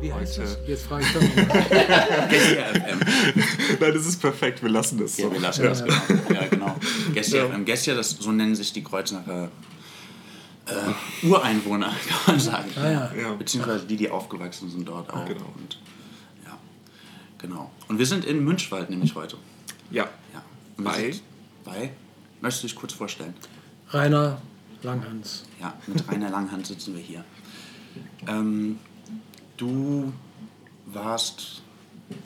Wie heißt heute. das? Jetzt frage ich FM. Nein, das ist perfekt, wir lassen das so. Ja, wir lassen das, genau. Ja, genau. Gestia FM. Gestia, das, so nennen sich die Kreuznacher äh, Ureinwohner, kann man sagen. Ah, ja. Ja. Beziehungsweise die, die aufgewachsen sind dort auch. Genau. Und, ja, genau. Und wir sind in Münchwald nämlich heute. Ja, Ja. Bei? Bei? Möchtest du dich kurz vorstellen? Rainer Langhans. Ja, mit Rainer Langhand sitzen wir hier. Ähm, du warst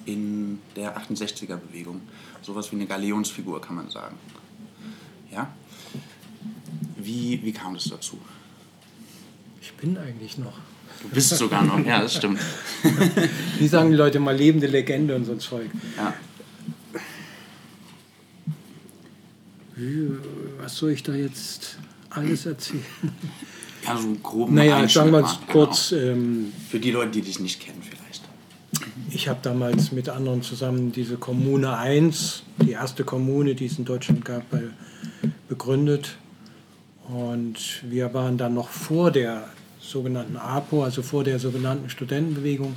in der 68er-Bewegung sowas wie eine Galionsfigur, kann man sagen. Ja? Wie, wie kam es dazu? Ich bin eigentlich noch. Du bist sogar noch, ja, das stimmt. Wie sagen die Leute mal lebende Legende und so ein Zeug. Ja. Was soll ich da jetzt alles erzählen? Ja, so einen groben Naja, sagen wir mal, es kurz. Ähm, Genau. Für die Leute, die dich nicht kennen vielleicht. Ich habe damals mit anderen zusammen diese Kommune 1, die erste Kommune, die es in Deutschland gab, begründet. Und wir waren dann noch vor der sogenannten APO, also vor der sogenannten Studentenbewegung,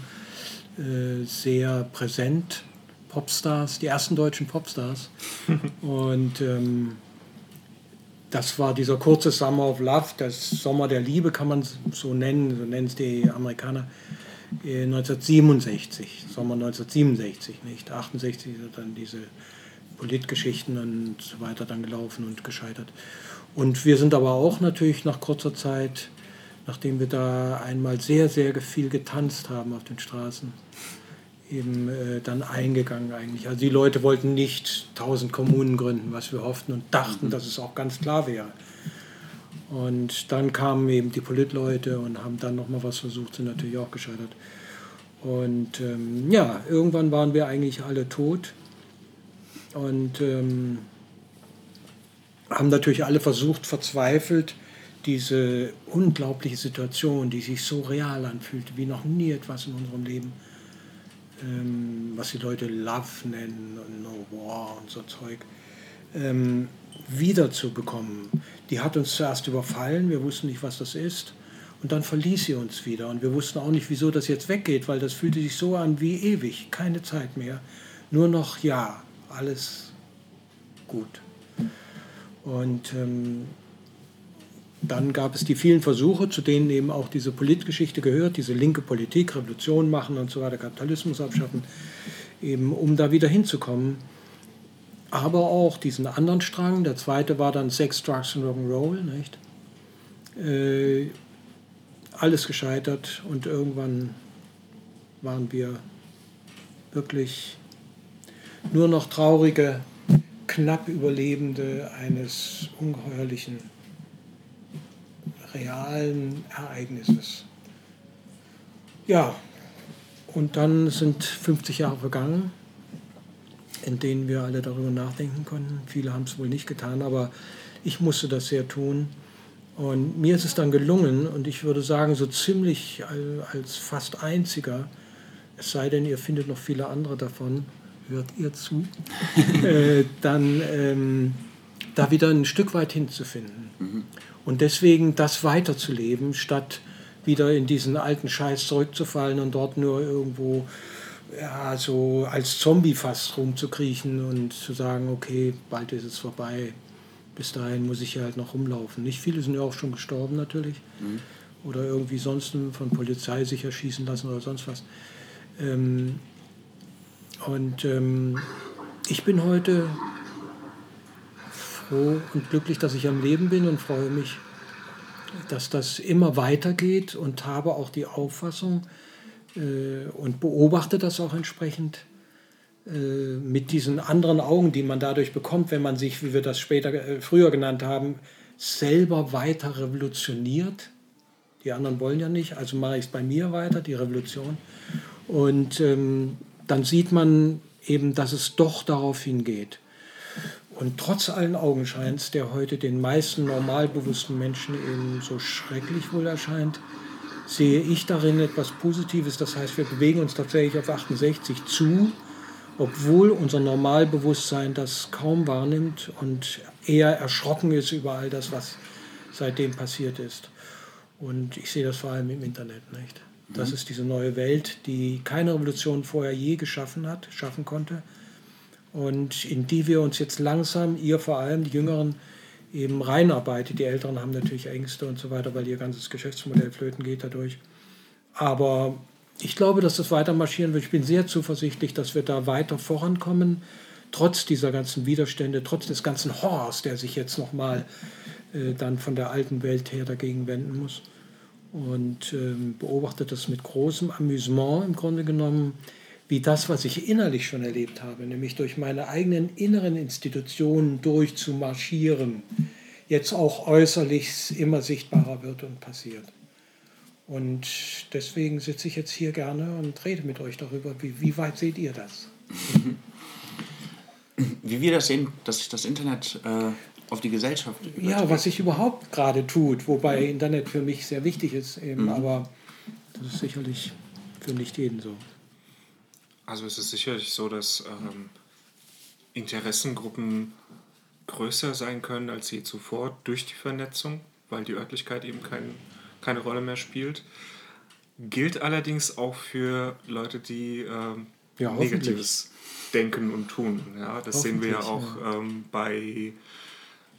äh, sehr präsent. Popstars, die ersten deutschen Popstars. Und ähm, das war dieser kurze Summer of Love, das Sommer der Liebe kann man so nennen, so nennen es die Amerikaner. äh, 1967, Sommer 1967, nicht? 68 sind dann diese Politgeschichten und so weiter dann gelaufen und gescheitert. Und wir sind aber auch natürlich nach kurzer Zeit, nachdem wir da einmal sehr, sehr viel getanzt haben auf den Straßen, eben äh, dann eingegangen eigentlich. Also die Leute wollten nicht tausend Kommunen gründen, was wir hofften und dachten, dass es auch ganz klar wäre. Und dann kamen eben die Politleute und haben dann nochmal was versucht, sind natürlich auch gescheitert. Und ähm, ja, irgendwann waren wir eigentlich alle tot und ähm, haben natürlich alle versucht, verzweifelt, diese unglaubliche Situation, die sich so real anfühlte, wie noch nie etwas in unserem Leben, ähm, was die Leute Love nennen und No War und so Zeug, ähm, wiederzubekommen. Die hat uns zuerst überfallen, wir wussten nicht, was das ist. Und dann verließ sie uns wieder. Und wir wussten auch nicht, wieso das jetzt weggeht, weil das fühlte sich so an wie ewig, keine Zeit mehr. Nur noch ja, alles gut. Und ähm, dann gab es die vielen Versuche, zu denen eben auch diese Politgeschichte gehört, diese linke Politik, Revolution machen und so weiter, Kapitalismus abschaffen, eben um da wieder hinzukommen. Aber auch diesen anderen Strang, der zweite war dann Sex, Drugs und Rock'n'Roll, nicht? Äh, alles gescheitert und irgendwann waren wir wirklich nur noch traurige, knapp Überlebende eines ungeheuerlichen, realen Ereignisses. Ja, und dann sind 50 Jahre vergangen, in denen wir alle darüber nachdenken konnten. Viele haben es wohl nicht getan, aber ich musste das sehr tun. Und mir ist es dann gelungen, und ich würde sagen, so ziemlich als fast einziger, es sei denn, ihr findet noch viele andere davon, hört ihr zu, äh, dann ähm, da wieder ein Stück weit hinzufinden. Und deswegen das weiterzuleben, statt wieder in diesen alten Scheiß zurückzufallen und dort nur irgendwo ja, so als Zombie fast rumzukriechen und zu sagen, okay, bald ist es vorbei. Bis dahin muss ich hier halt noch rumlaufen. Nicht viele sind ja auch schon gestorben natürlich. Oder irgendwie sonst von Polizei sich erschießen lassen oder sonst was. Ähm, und ähm, ich bin heute froh und glücklich, dass ich am Leben bin und freue mich, dass das immer weitergeht und habe auch die Auffassung äh, und beobachte das auch entsprechend äh, mit diesen anderen Augen, die man dadurch bekommt, wenn man sich, wie wir das später äh, früher genannt haben, selber weiter revolutioniert. Die anderen wollen ja nicht, also mache ich es bei mir weiter, die Revolution. Und ähm, dann sieht man eben, dass es doch darauf hingeht. Und trotz allen Augenscheins, der heute den meisten normalbewussten Menschen eben so schrecklich wohl erscheint, sehe ich darin etwas Positives. Das heißt, wir bewegen uns tatsächlich auf 68 zu, obwohl unser Normalbewusstsein das kaum wahrnimmt und eher erschrocken ist über all das, was seitdem passiert ist. Und ich sehe das vor allem im Internet nicht. Das ist diese neue Welt, die keine Revolution vorher je geschaffen hat, schaffen konnte. Und in die wir uns jetzt langsam, ihr vor allem, die Jüngeren, eben reinarbeitet. Die Älteren haben natürlich Ängste und so weiter, weil ihr ganzes Geschäftsmodell flöten geht dadurch. Aber ich glaube, dass das weiter marschieren wird. Ich bin sehr zuversichtlich, dass wir da weiter vorankommen, trotz dieser ganzen Widerstände, trotz des ganzen Horrors, der sich jetzt nochmal äh, dann von der alten Welt her dagegen wenden muss. Und ähm, beobachtet das mit großem Amüsement im Grunde genommen, wie das, was ich innerlich schon erlebt habe, nämlich durch meine eigenen inneren Institutionen durchzumarschieren, jetzt auch äußerlich immer sichtbarer wird und passiert. Und deswegen sitze ich jetzt hier gerne und rede mit euch darüber. Wie, wie weit seht ihr das? Wie wir das sehen, dass sich das Internet äh, auf die Gesellschaft überträgt. Ja, was sich überhaupt gerade tut, wobei mhm. Internet für mich sehr wichtig ist, eben, mhm. aber das ist sicherlich für nicht jeden so. Also es ist sicherlich so, dass ähm, Interessengruppen größer sein können als je zuvor durch die Vernetzung, weil die Örtlichkeit eben kein, keine Rolle mehr spielt. Gilt allerdings auch für Leute, die ähm, ja, Negatives denken und tun. Ja, das sehen wir ja auch. Ähm, bei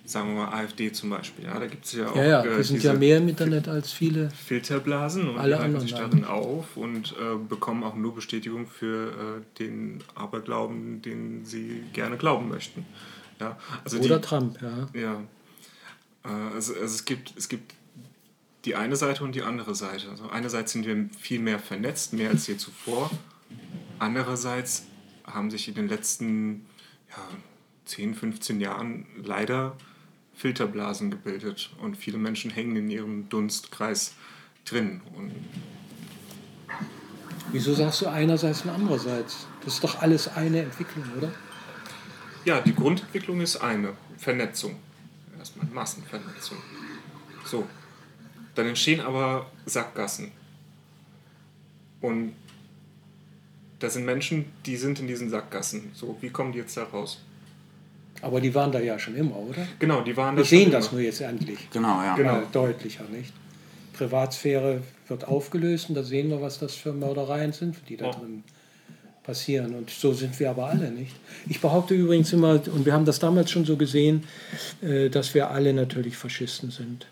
sagen wir mal AfD zum Beispiel. Ja, da gibt es ja auch. Ja, ja, äh, sind ja mehr im Internet als viele. Filterblasen und alle halten sich darin auf und äh, bekommen auch nur Bestätigung für äh, den Aberglauben, den sie gerne glauben möchten. Ja, also Oder die, Trump, ja. Ja. Äh, also, also es, gibt, es gibt die eine Seite und die andere Seite. Also einerseits sind wir viel mehr vernetzt, mehr als je zuvor. Andererseits haben sich in den letzten ja, 10, 15 Jahren leider Filterblasen gebildet und viele Menschen hängen in ihrem Dunstkreis drin. Und Wieso sagst du einerseits und andererseits? Das ist doch alles eine Entwicklung, oder? Ja, die Grundentwicklung ist eine, Vernetzung. Erstmal Massenvernetzung. So. Dann entstehen aber Sackgassen. Und da sind Menschen, die sind in diesen Sackgassen. So, wie kommen die jetzt da raus? Aber die waren da ja schon immer, oder? Genau, die waren da Wir sehen das nur jetzt endlich. Genau, ja. Genau. deutlicher, nicht? Privatsphäre wird aufgelöst und da sehen wir, was das für Mördereien sind, die da oh. drin passieren. Und so sind wir aber alle, nicht? Ich behaupte übrigens immer, und wir haben das damals schon so gesehen, äh, dass wir alle natürlich Faschisten sind.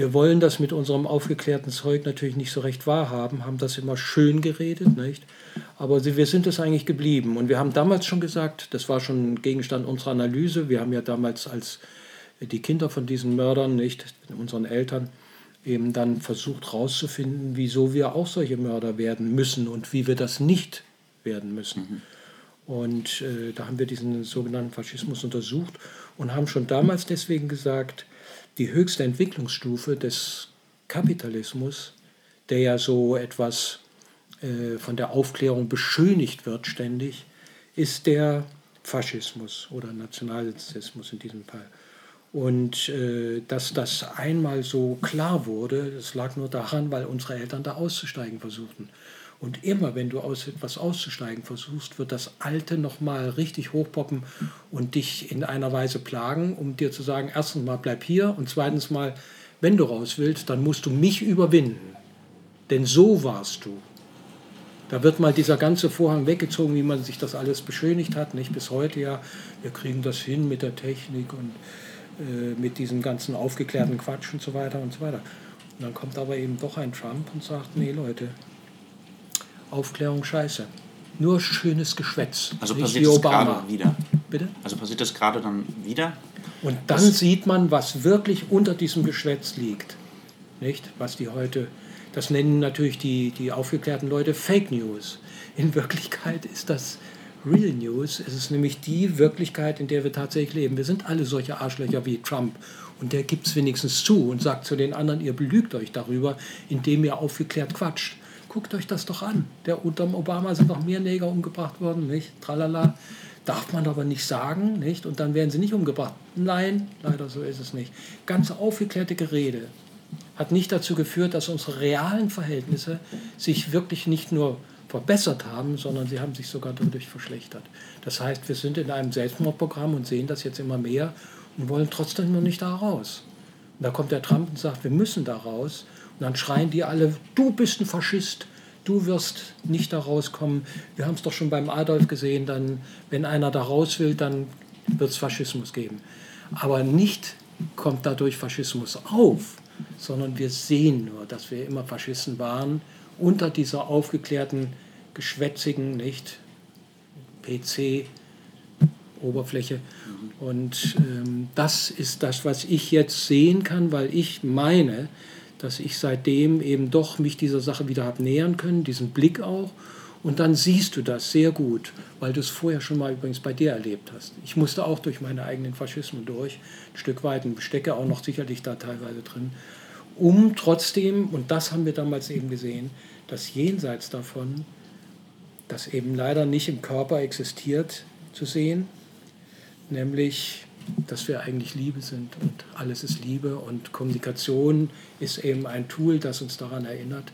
Wir wollen das mit unserem aufgeklärten Zeug natürlich nicht so recht wahrhaben, haben das immer schön geredet, nicht? Aber wir sind es eigentlich geblieben. Und wir haben damals schon gesagt, das war schon Gegenstand unserer Analyse. Wir haben ja damals als die Kinder von diesen Mördern, nicht unseren Eltern, eben dann versucht herauszufinden, wieso wir auch solche Mörder werden müssen und wie wir das nicht werden müssen. Mhm. Und äh, da haben wir diesen sogenannten Faschismus untersucht und haben schon damals deswegen gesagt, die höchste Entwicklungsstufe des Kapitalismus, der ja so etwas äh, von der Aufklärung beschönigt wird ständig, ist der Faschismus oder Nationalsozialismus in diesem Fall. Und äh, dass das einmal so klar wurde, das lag nur daran, weil unsere Eltern da auszusteigen versuchten. Und immer, wenn du aus etwas auszusteigen versuchst, wird das Alte nochmal richtig hochpoppen und dich in einer Weise plagen, um dir zu sagen, erstens mal bleib hier und zweitens mal, wenn du raus willst, dann musst du mich überwinden. Denn so warst du. Da wird mal dieser ganze Vorhang weggezogen, wie man sich das alles beschönigt hat, nicht bis heute ja. Wir kriegen das hin mit der Technik und äh, mit diesem ganzen aufgeklärten Quatsch und so weiter und so weiter. Und dann kommt aber eben doch ein Trump und sagt, nee Leute, Aufklärung scheiße. Nur schönes Geschwätz. Also passiert das gerade wieder. Bitte? Also passiert das gerade dann wieder? Und dann das sieht man, was wirklich unter diesem Geschwätz liegt. Nicht? Was die heute, das nennen natürlich die, die aufgeklärten Leute Fake News. In Wirklichkeit ist das Real News. Es ist nämlich die Wirklichkeit, in der wir tatsächlich leben. Wir sind alle solche Arschlöcher wie Trump. Und der gibt es wenigstens zu und sagt zu den anderen, ihr belügt euch darüber, indem ihr aufgeklärt quatscht. Guckt euch das doch an. Der unter Obama sind noch mehr Neger umgebracht worden, nicht? Tralala. Darf man aber nicht sagen, nicht? Und dann werden sie nicht umgebracht. Nein, leider so ist es nicht. Ganz aufgeklärte Gerede hat nicht dazu geführt, dass unsere realen Verhältnisse sich wirklich nicht nur verbessert haben, sondern sie haben sich sogar dadurch verschlechtert. Das heißt, wir sind in einem Selbstmordprogramm und sehen das jetzt immer mehr und wollen trotzdem noch nicht da raus. Und da kommt der Trump und sagt, wir müssen da raus. Und dann schreien die alle, du bist ein Faschist, du wirst nicht da rauskommen. Wir haben es doch schon beim Adolf gesehen, dann, wenn einer da raus will, dann wird es Faschismus geben. Aber nicht kommt dadurch Faschismus auf, sondern wir sehen nur, dass wir immer Faschisten waren, unter dieser aufgeklärten, geschwätzigen, nicht PC Oberfläche. Und ähm, das ist das, was ich jetzt sehen kann, weil ich meine, dass ich seitdem eben doch mich dieser Sache wieder habe nähern können, diesen Blick auch. Und dann siehst du das sehr gut, weil du es vorher schon mal übrigens bei dir erlebt hast. Ich musste auch durch meine eigenen Faschismen durch, ein Stück weit, und stecke auch noch sicherlich da teilweise drin, um trotzdem, und das haben wir damals eben gesehen, dass jenseits davon, das eben leider nicht im Körper existiert, zu sehen, nämlich, dass wir eigentlich Liebe sind und alles ist Liebe und Kommunikation ist eben ein Tool, das uns daran erinnert.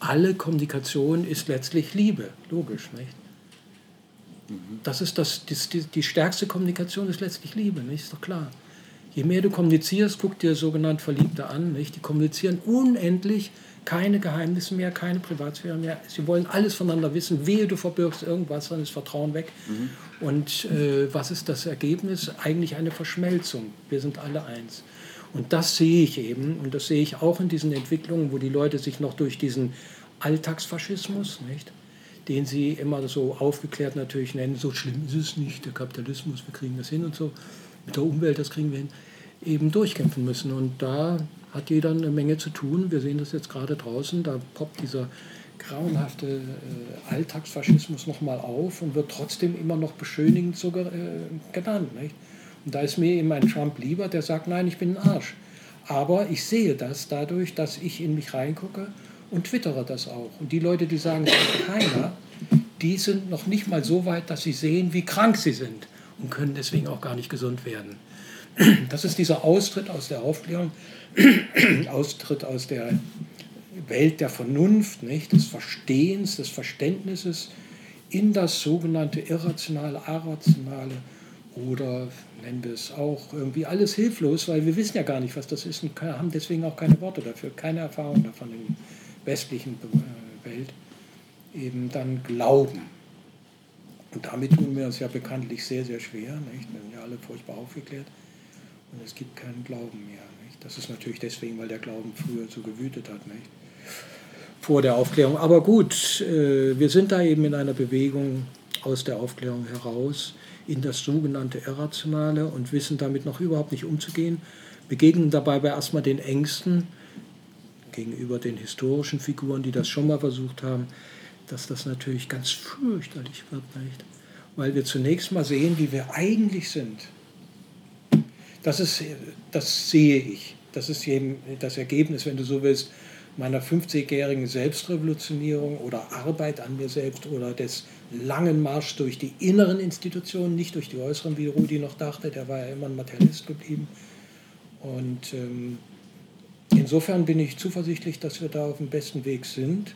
Alle Kommunikation ist letztlich Liebe, logisch, nicht? Das ist das, die, die stärkste Kommunikation ist letztlich Liebe, nicht? Ist doch klar. Je mehr du kommunizierst, guck dir sogenannt Verliebte an, nicht? Die kommunizieren unendlich keine Geheimnisse mehr, keine Privatsphäre mehr. Sie wollen alles voneinander wissen. Wehe, du verbirgst irgendwas, dann ist Vertrauen weg. Mhm. Und äh, was ist das Ergebnis? Eigentlich eine Verschmelzung. Wir sind alle eins. Und das sehe ich eben, und das sehe ich auch in diesen Entwicklungen, wo die Leute sich noch durch diesen Alltagsfaschismus, nicht, den sie immer so aufgeklärt natürlich nennen, so schlimm ist es nicht, der Kapitalismus, wir kriegen das hin und so, mit der Umwelt, das kriegen wir hin, eben durchkämpfen müssen. Und da hat jeder eine Menge zu tun. Wir sehen das jetzt gerade draußen, da poppt dieser grauenhafte äh, Alltagsfaschismus nochmal auf und wird trotzdem immer noch beschönigend so äh, genannt. Nicht? Und da ist mir eben ein Trump lieber, der sagt, nein, ich bin ein Arsch. Aber ich sehe das dadurch, dass ich in mich reingucke und twittere das auch. Und die Leute, die sagen, es ist keiner, die sind noch nicht mal so weit, dass sie sehen, wie krank sie sind und können deswegen auch gar nicht gesund werden. Das ist dieser Austritt aus der Aufklärung, Austritt aus der Welt der Vernunft, nicht? des Verstehens, des Verständnisses in das sogenannte Irrationale, Arationale oder nennen wir es auch irgendwie alles hilflos, weil wir wissen ja gar nicht, was das ist und haben deswegen auch keine Worte dafür, keine Erfahrung davon in der westlichen äh, Welt, eben dann glauben. Und damit tun wir uns ja bekanntlich sehr, sehr schwer, nicht? wir sind ja alle furchtbar aufgeklärt und es gibt keinen Glauben mehr. Nicht? Das ist natürlich deswegen, weil der Glauben früher so gewütet hat. Nicht? Vor der Aufklärung. Aber gut, äh, wir sind da eben in einer Bewegung aus der Aufklärung heraus in das sogenannte Irrationale und wissen damit noch überhaupt nicht umzugehen, begegnen dabei erstmal den Ängsten gegenüber den historischen Figuren, die das schon mal versucht haben, dass das natürlich ganz fürchterlich wird, nicht? Weil wir zunächst mal sehen, wie wir eigentlich sind. Das, ist, das sehe ich. Das ist eben das Ergebnis, wenn du so willst, meiner 50-jährigen Selbstrevolutionierung oder Arbeit an mir selbst oder des langen Marsch durch die inneren Institutionen, nicht durch die äußeren, wie Rudi noch dachte, der war ja immer ein Materialist geblieben. Und ähm, insofern bin ich zuversichtlich, dass wir da auf dem besten Weg sind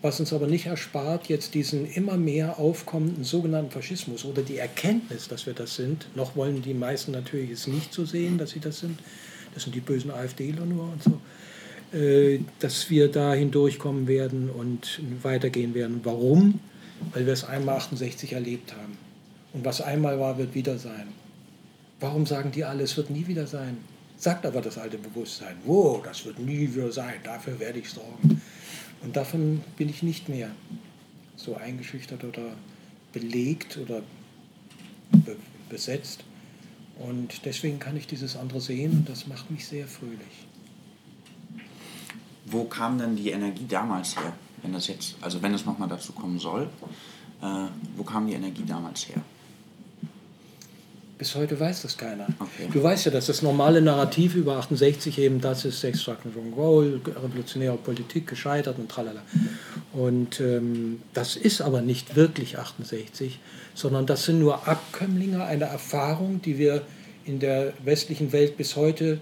was uns aber nicht erspart, jetzt diesen immer mehr aufkommenden sogenannten Faschismus oder die Erkenntnis, dass wir das sind. Noch wollen die meisten natürlich es nicht so sehen, dass sie das sind. Das sind die bösen AfDler nur und so. Äh, dass wir da hindurchkommen werden und weitergehen werden. Warum? Weil wir es einmal 68 erlebt haben. Und was einmal war, wird wieder sein. Warum sagen die alle, es wird nie wieder sein? Sagt aber das alte Bewusstsein, wow, das wird nie wieder sein, dafür werde ich sorgen. Und davon bin ich nicht mehr so eingeschüchtert oder belegt oder be besetzt. Und deswegen kann ich dieses andere sehen und das macht mich sehr fröhlich. Wo kam denn die Energie damals her, wenn das jetzt, also wenn es nochmal dazu kommen soll, äh, wo kam die Energie damals her? Bis heute weiß das keiner. Okay. Du weißt ja, dass das normale Narrativ über 68 eben das ist, Sex, Drug and Roll, revolutionäre Politik, gescheitert und tralala. Und ähm, das ist aber nicht wirklich 68, sondern das sind nur Abkömmlinge einer Erfahrung, die wir in der westlichen Welt bis heute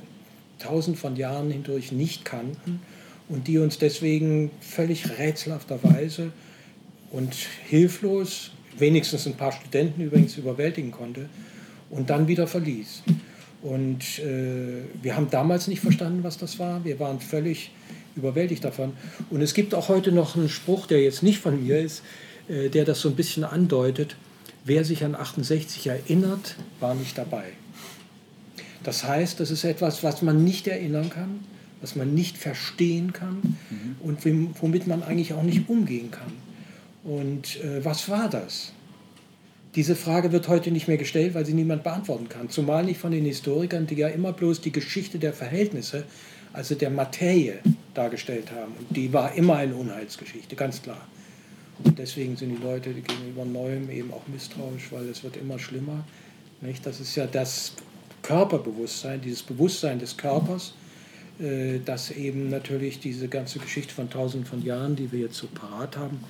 tausend von Jahren hindurch nicht kannten und die uns deswegen völlig rätselhafterweise und hilflos, wenigstens ein paar Studenten übrigens überwältigen konnte und dann wieder verließ. Und äh, wir haben damals nicht verstanden, was das war. Wir waren völlig überwältigt davon. Und es gibt auch heute noch einen Spruch, der jetzt nicht von mir ist, äh, der das so ein bisschen andeutet. Wer sich an 68 erinnert, war nicht dabei. Das heißt, das ist etwas, was man nicht erinnern kann, was man nicht verstehen kann mhm. und womit man eigentlich auch nicht umgehen kann. Und äh, was war das? Diese Frage wird heute nicht mehr gestellt, weil sie niemand beantworten kann. Zumal nicht von den Historikern, die ja immer bloß die Geschichte der Verhältnisse, also der Materie, dargestellt haben. Und die war immer eine Unheilsgeschichte, ganz klar. Und deswegen sind die Leute gegenüber Neuem eben auch misstrauisch, weil es wird immer schlimmer. Nicht? Das ist ja das Körperbewusstsein, dieses Bewusstsein des Körpers, äh, das eben natürlich diese ganze Geschichte von tausenden von Jahren, die wir jetzt so parat haben,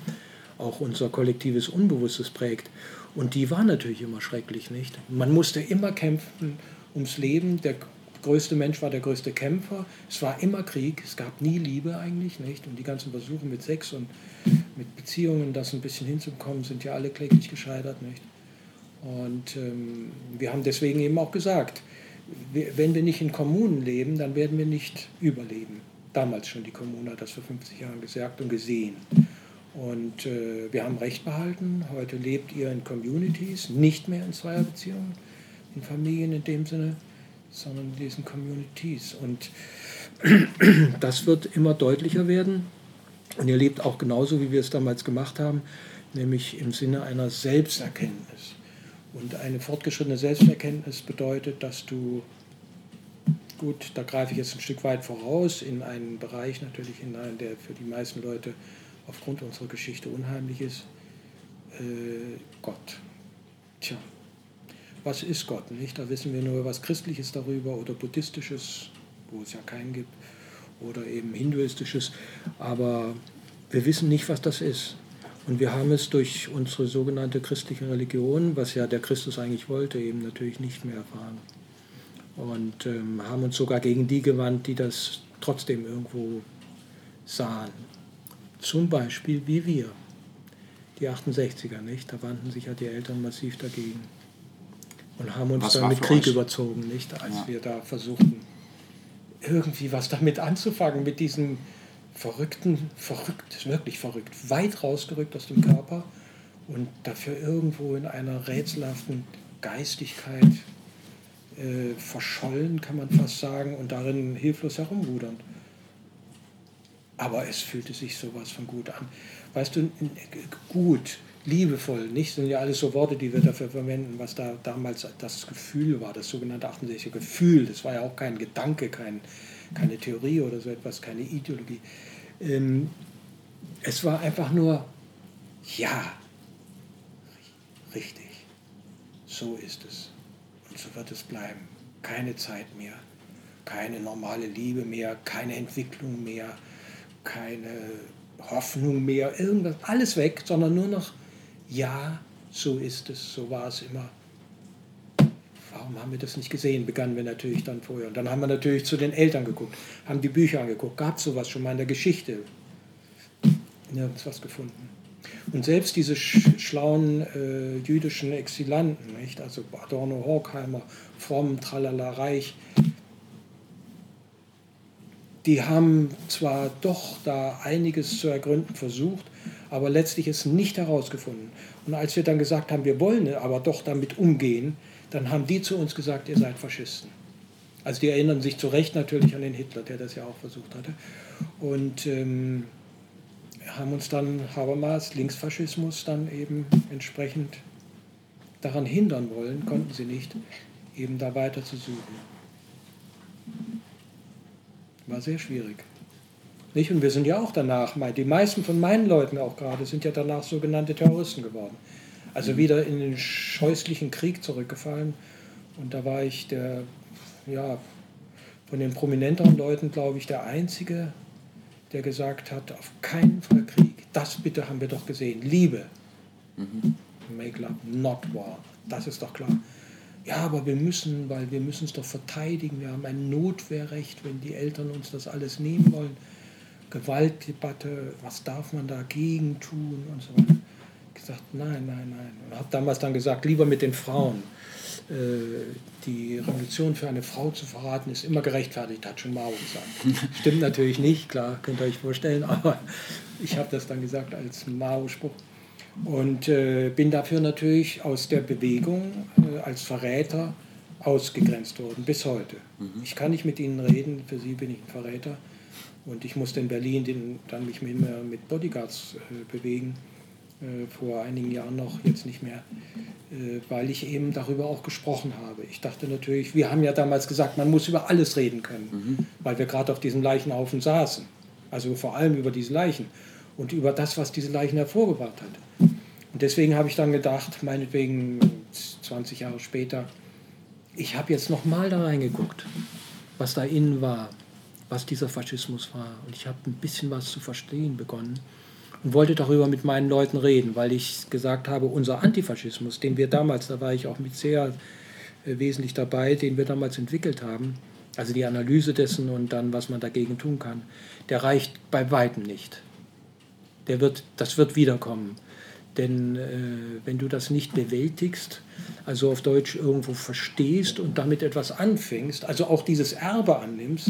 auch unser kollektives Unbewusstes prägt. Und die war natürlich immer schrecklich, nicht? Man musste immer kämpfen ums Leben. Der größte Mensch war der größte Kämpfer. Es war immer Krieg. Es gab nie Liebe eigentlich, nicht? Und die ganzen Versuche mit Sex und mit Beziehungen, das ein bisschen hinzubekommen, sind ja alle kläglich gescheitert, nicht? Und ähm, wir haben deswegen eben auch gesagt, wenn wir nicht in Kommunen leben, dann werden wir nicht überleben. Damals schon die Kommune hat das vor 50 Jahren gesagt und gesehen. Und äh, wir haben Recht behalten. Heute lebt ihr in Communities, nicht mehr in Zweierbeziehungen, in Familien in dem Sinne, sondern in diesen Communities. Und das wird immer deutlicher werden. Und ihr lebt auch genauso, wie wir es damals gemacht haben, nämlich im Sinne einer Selbsterkenntnis. Und eine fortgeschrittene Selbsterkenntnis bedeutet, dass du, gut, da greife ich jetzt ein Stück weit voraus, in einen Bereich natürlich hinein, der für die meisten Leute aufgrund unserer Geschichte unheimlich ist. Äh, Gott. Tja, was ist Gott? Nicht? Da wissen wir nur was Christliches darüber oder Buddhistisches, wo es ja keinen gibt, oder eben Hinduistisches, aber wir wissen nicht, was das ist. Und wir haben es durch unsere sogenannte christliche Religion, was ja der Christus eigentlich wollte, eben natürlich nicht mehr erfahren. Und ähm, haben uns sogar gegen die gewandt, die das trotzdem irgendwo sahen. Zum Beispiel wie wir, die 68er, nicht? Da wandten sich ja die Eltern massiv dagegen und haben uns was dann mit Krieg euch? überzogen, nicht? Als ja. wir da versuchten, irgendwie was damit anzufangen, mit diesem verrückten, verrückt, wirklich verrückt, weit rausgerückt aus dem Körper und dafür irgendwo in einer rätselhaften Geistigkeit äh, verschollen, kann man fast sagen, und darin hilflos herumrudern. Aber es fühlte sich sowas von gut an. Weißt du, gut, liebevoll, nicht? Sind ja alles so Worte, die wir dafür verwenden, was da damals das Gefühl war, das sogenannte 68er Gefühl. Das war ja auch kein Gedanke, kein, keine Theorie oder so etwas, keine Ideologie. Ähm, es war einfach nur, ja, richtig, so ist es. Und so wird es bleiben. Keine Zeit mehr, keine normale Liebe mehr, keine Entwicklung mehr keine Hoffnung mehr, irgendwas, alles weg, sondern nur noch, ja, so ist es, so war es immer. Warum haben wir das nicht gesehen? Begannen wir natürlich dann vorher. Und dann haben wir natürlich zu den Eltern geguckt, haben die Bücher angeguckt. Gab es sowas schon mal in der Geschichte? Nirgends was gefunden. Und selbst diese schlauen äh, jüdischen Exilanten, nicht? also Adorno, Horkheimer, Fromm, Tralala, Reich, die haben zwar doch da einiges zu ergründen versucht, aber letztlich es nicht herausgefunden. Und als wir dann gesagt haben, wir wollen aber doch damit umgehen, dann haben die zu uns gesagt, ihr seid Faschisten. Also die erinnern sich zu Recht natürlich an den Hitler, der das ja auch versucht hatte. Und ähm, haben uns dann Habermas, Linksfaschismus, dann eben entsprechend daran hindern wollen, konnten sie nicht, eben da weiter zu suchen. War sehr schwierig. Nicht? Und wir sind ja auch danach, die meisten von meinen Leuten auch gerade, sind ja danach sogenannte Terroristen geworden. Also mhm. wieder in den scheußlichen Krieg zurückgefallen. Und da war ich der, ja, von den prominenteren Leuten, glaube ich, der Einzige, der gesagt hat, auf keinen Fall Krieg. Das bitte haben wir doch gesehen. Liebe. Mhm. Make love, not war. Das ist doch klar ja, aber wir müssen, weil wir müssen es doch verteidigen, wir haben ein Notwehrrecht, wenn die Eltern uns das alles nehmen wollen. Gewaltdebatte, was darf man dagegen tun und so weiter. Ich gesagt, nein, nein, nein. Und habe damals dann gesagt, lieber mit den Frauen. äh, die Revolution für eine Frau zu verraten, ist immer gerechtfertigt, hat schon Mao gesagt. Stimmt natürlich nicht, klar, könnt ihr euch vorstellen, aber ich habe das dann gesagt als Mao-Spruch. Und äh, bin dafür natürlich aus der Bewegung äh, als Verräter ausgegrenzt worden, bis heute. Mhm. Ich kann nicht mit ihnen reden, für sie bin ich ein Verräter. Und ich musste in Berlin den, dann mich immer mit Bodyguards äh, bewegen, äh, vor einigen Jahren noch, jetzt nicht mehr, äh, weil ich eben darüber auch gesprochen habe. Ich dachte natürlich, wir haben ja damals gesagt, man muss über alles reden können, mhm. weil wir gerade auf diesem Leichenhaufen saßen. Also vor allem über diese Leichen und über das, was diese Leichen hervorgebracht hat. Und deswegen habe ich dann gedacht, meinetwegen 20 Jahre später, ich habe jetzt nochmal da reingeguckt, was da innen war, was dieser Faschismus war. Und ich habe ein bisschen was zu verstehen begonnen und wollte darüber mit meinen Leuten reden, weil ich gesagt habe, unser Antifaschismus, den wir damals, da war ich auch mit sehr äh, wesentlich dabei, den wir damals entwickelt haben, also die Analyse dessen und dann, was man dagegen tun kann, der reicht bei weitem nicht. Der wird, das wird wiederkommen. Denn äh, wenn du das nicht bewältigst, also auf Deutsch irgendwo verstehst und damit etwas anfängst, also auch dieses Erbe annimmst,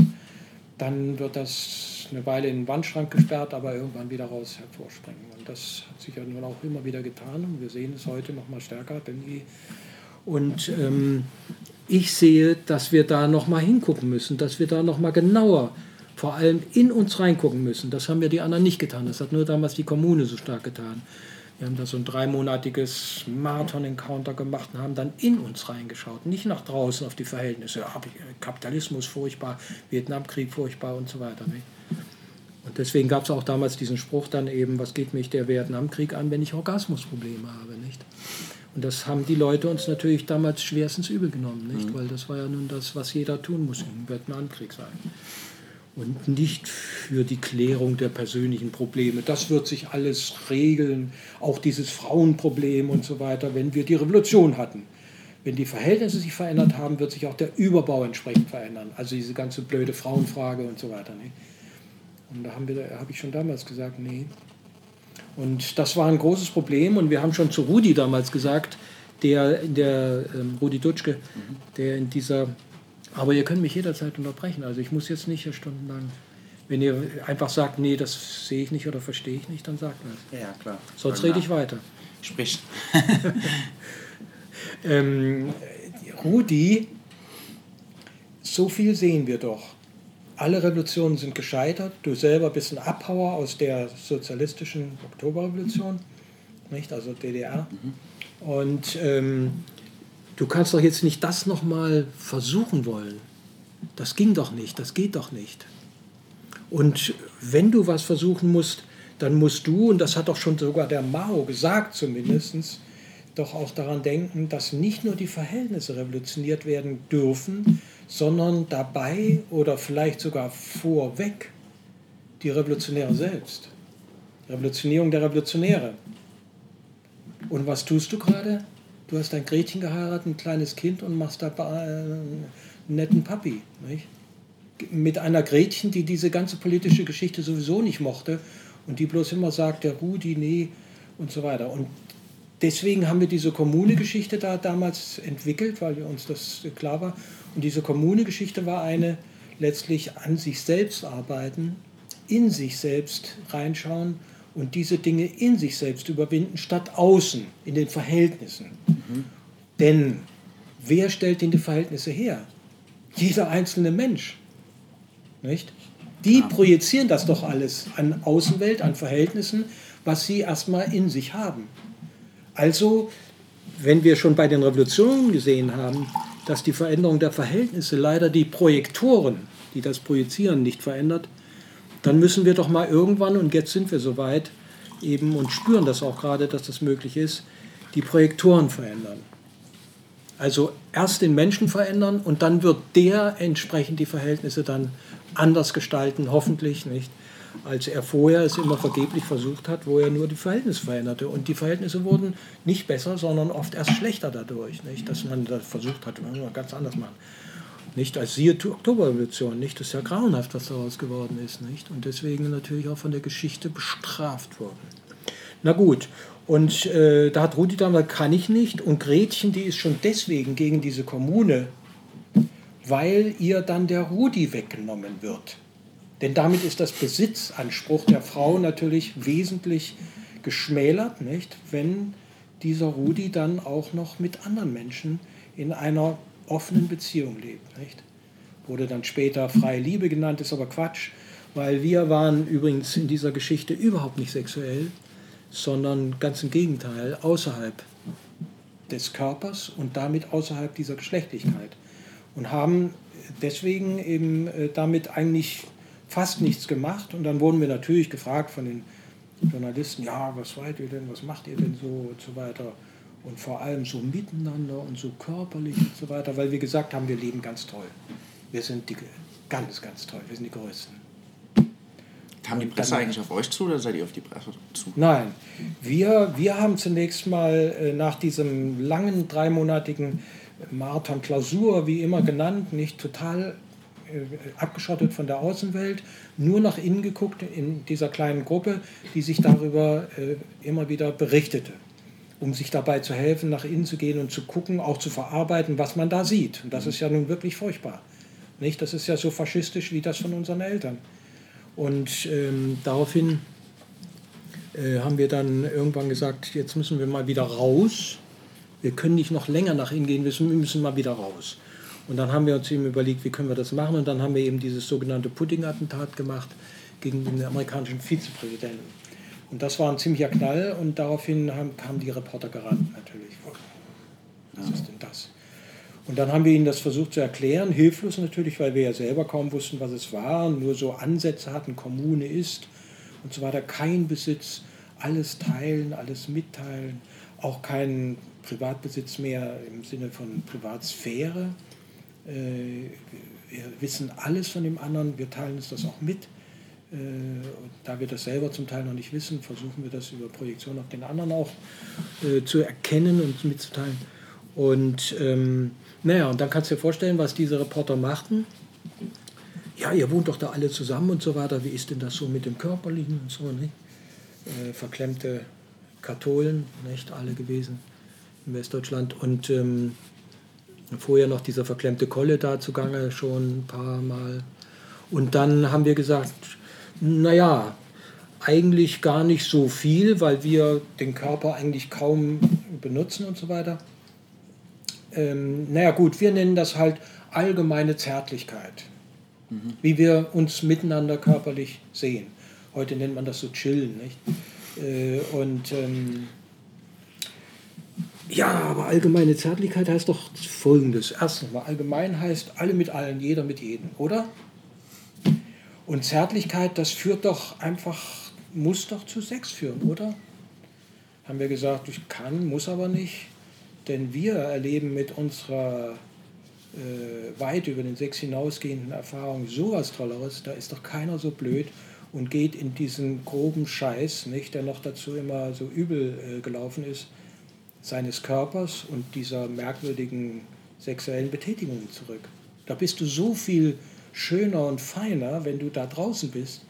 dann wird das eine Weile in den Wandschrank gesperrt, aber irgendwann wieder raus hervorspringen. Und das hat sich ja nun auch immer wieder getan und wir sehen es heute noch mal stärker denn je. Und ähm, ich sehe, dass wir da noch mal hingucken müssen, dass wir da noch mal genauer vor allem in uns reingucken müssen. Das haben ja die anderen nicht getan. Das hat nur damals die Kommune so stark getan. Wir haben da so ein dreimonatiges Marathon-Encounter gemacht und haben dann in uns reingeschaut, nicht nach draußen auf die Verhältnisse. Kapitalismus furchtbar, Vietnamkrieg furchtbar und so weiter. Nicht? Und deswegen gab es auch damals diesen Spruch dann eben, was geht mich der Vietnamkrieg an, wenn ich Orgasmusprobleme habe, nicht? Und das haben die Leute uns natürlich damals schwerstens übel genommen, nicht? Mhm. Weil das war ja nun das, was jeder tun muss im Vietnamkrieg sein und nicht für die Klärung der persönlichen Probleme. Das wird sich alles regeln, auch dieses Frauenproblem und so weiter, wenn wir die Revolution hatten. Wenn die Verhältnisse sich verändert haben, wird sich auch der Überbau entsprechend verändern. Also diese ganze blöde Frauenfrage und so weiter. Ne? Und da habe hab ich schon damals gesagt, nee. Und das war ein großes Problem und wir haben schon zu Rudi damals gesagt, der in der ähm, Rudi Dutschke, der in dieser aber ihr könnt mich jederzeit unterbrechen. Also ich muss jetzt nicht hier stundenlang. Wenn ihr einfach sagt, nee, das sehe ich nicht oder verstehe ich nicht, dann sagt das. Ja, klar. Sonst rede ich weiter. Sprich. ähm, Rudi, so viel sehen wir doch. Alle Revolutionen sind gescheitert. Du selber bist ein Abhauer aus der sozialistischen Oktoberrevolution, nicht? also DDR. Mhm. Und ähm, du kannst doch jetzt nicht das nochmal versuchen wollen. Das ging doch nicht, das geht doch nicht. Und wenn du was versuchen musst, dann musst du, und das hat doch schon sogar der Mao gesagt zumindest, doch auch daran denken, dass nicht nur die Verhältnisse revolutioniert werden dürfen, sondern dabei oder vielleicht sogar vorweg die Revolutionäre selbst. Revolutionierung der Revolutionäre. Und was tust du gerade? Du hast ein Gretchen geheiratet, ein kleines Kind und machst da einen netten Papi. Nicht? Mit einer Gretchen, die diese ganze politische Geschichte sowieso nicht mochte und die bloß immer sagt, der Rudi, nee und so weiter. Und deswegen haben wir diese Kommune-Geschichte da damals entwickelt, weil uns das klar war. Und diese Kommune-Geschichte war eine letztlich an sich selbst arbeiten, in sich selbst reinschauen und diese Dinge in sich selbst überwinden, statt außen, in den Verhältnissen. Mhm. Denn wer stellt denn die Verhältnisse her? Jeder einzelne Mensch. Nicht? Die projizieren das doch alles an Außenwelt, an Verhältnissen, was sie erstmal in sich haben. Also, wenn wir schon bei den Revolutionen gesehen haben, dass die Veränderung der Verhältnisse leider die Projektoren, die das Projizieren nicht verändert, dann müssen wir doch mal irgendwann, und jetzt sind wir soweit, eben und spüren das auch gerade, dass das möglich ist, die Projektoren verändern. Also erst den Menschen verändern und dann wird der entsprechend die Verhältnisse dann anders gestalten, hoffentlich nicht, als er vorher es immer vergeblich versucht hat, wo er nur die Verhältnisse veränderte. Und die Verhältnisse wurden nicht besser, sondern oft erst schlechter dadurch, nicht, dass man das versucht hat, ganz anders machen. Nicht als siehe Oktoberrevolution, nicht? Das ist ja grauenhaft, was daraus geworden ist, nicht? Und deswegen natürlich auch von der Geschichte bestraft worden. Na gut. Und äh, da hat Rudi damals, kann ich nicht. Und Gretchen, die ist schon deswegen gegen diese Kommune, weil ihr dann der Rudi weggenommen wird. Denn damit ist das Besitzanspruch der Frau natürlich wesentlich geschmälert, nicht? wenn dieser Rudi dann auch noch mit anderen Menschen in einer offenen Beziehung lebt. Nicht? Wurde dann später freie Liebe genannt, ist aber Quatsch, weil wir waren übrigens in dieser Geschichte überhaupt nicht sexuell, sondern ganz im Gegenteil, außerhalb des Körpers und damit außerhalb dieser Geschlechtlichkeit. Und haben deswegen eben äh, damit eigentlich fast nichts gemacht. Und dann wurden wir natürlich gefragt von den Journalisten, ja, was seid ihr denn, was macht ihr denn so und so weiter. Und vor allem so miteinander und so körperlich und so weiter, weil wir gesagt haben, wir leben ganz toll. Wir sind die, ganz, ganz toll, wir sind die Größten. Kam die Presse dann, eigentlich auf euch zu oder seid ihr auf die Presse zu? Nein, wir, wir haben zunächst mal äh, nach diesem langen dreimonatigen Marathon Klausur, wie immer genannt, nicht total äh, abgeschottet von der Außenwelt, nur nach innen geguckt in dieser kleinen Gruppe, die sich darüber äh, immer wieder berichtete, um sich dabei zu helfen, nach innen zu gehen und zu gucken, auch zu verarbeiten, was man da sieht. Und das ist ja nun wirklich furchtbar. Nicht? Das ist ja so faschistisch wie das von unseren Eltern. Und ähm, daraufhin äh, haben wir dann irgendwann gesagt, jetzt müssen wir mal wieder raus. Wir können nicht noch länger nach innen gehen, wir müssen mal wieder raus. Und dann haben wir uns eben überlegt, wie können wir das machen. Und dann haben wir eben dieses sogenannte Pudding-Attentat gemacht gegen den amerikanischen Vizepräsidenten. Und das war ein ziemlicher Knall. Und daraufhin haben, kamen die Reporter gerannt natürlich. Was ist denn das? Und dann haben wir ihnen das versucht zu erklären, hilflos natürlich, weil wir ja selber kaum wussten, was es war, nur so Ansätze hatten, Kommune ist und so weiter, kein Besitz, alles teilen, alles mitteilen, auch kein Privatbesitz mehr im Sinne von Privatsphäre. Äh, wir wissen alles von dem anderen, wir teilen uns das auch mit. Äh, da wir das selber zum Teil noch nicht wissen, versuchen wir das über Projektion auf den anderen auch äh, zu erkennen und mitzuteilen. Und ähm, naja, und dann kannst du dir vorstellen, was diese Reporter machten. Ja, ihr wohnt doch da alle zusammen und so weiter. Wie ist denn das so mit dem Körperlichen und so? Nicht? Äh, verklemmte Katholen, nicht alle gewesen in Westdeutschland. Und ähm, Vorher noch dieser verklemmte Kolle da zugange, schon ein paar Mal. Und dann haben wir gesagt, naja, eigentlich gar nicht so viel, weil wir den Körper eigentlich kaum benutzen und so weiter. Ähm, naja gut, wir nennen das halt allgemeine Zärtlichkeit, mhm. wie wir uns miteinander körperlich sehen. Heute nennt man das so chillen, nicht? Äh, und ähm, ja, aber allgemeine Zärtlichkeit heißt doch Folgendes. Erstens mal, allgemein heißt alle mit allen, jeder mit jedem, oder? Und Zärtlichkeit, das führt doch einfach, muss doch zu Sex führen, oder? Haben wir gesagt, ich kann, muss aber nicht. Denn wir erleben mit unserer äh, weit über den Sex hinausgehenden Erfahrung sowas Tolleres. Da ist doch keiner so blöd und geht in diesen groben Scheiß, nicht, der noch dazu immer so übel äh, gelaufen ist seines Körpers und dieser merkwürdigen sexuellen Betätigung zurück. Da bist du so viel schöner und feiner, wenn du da draußen bist.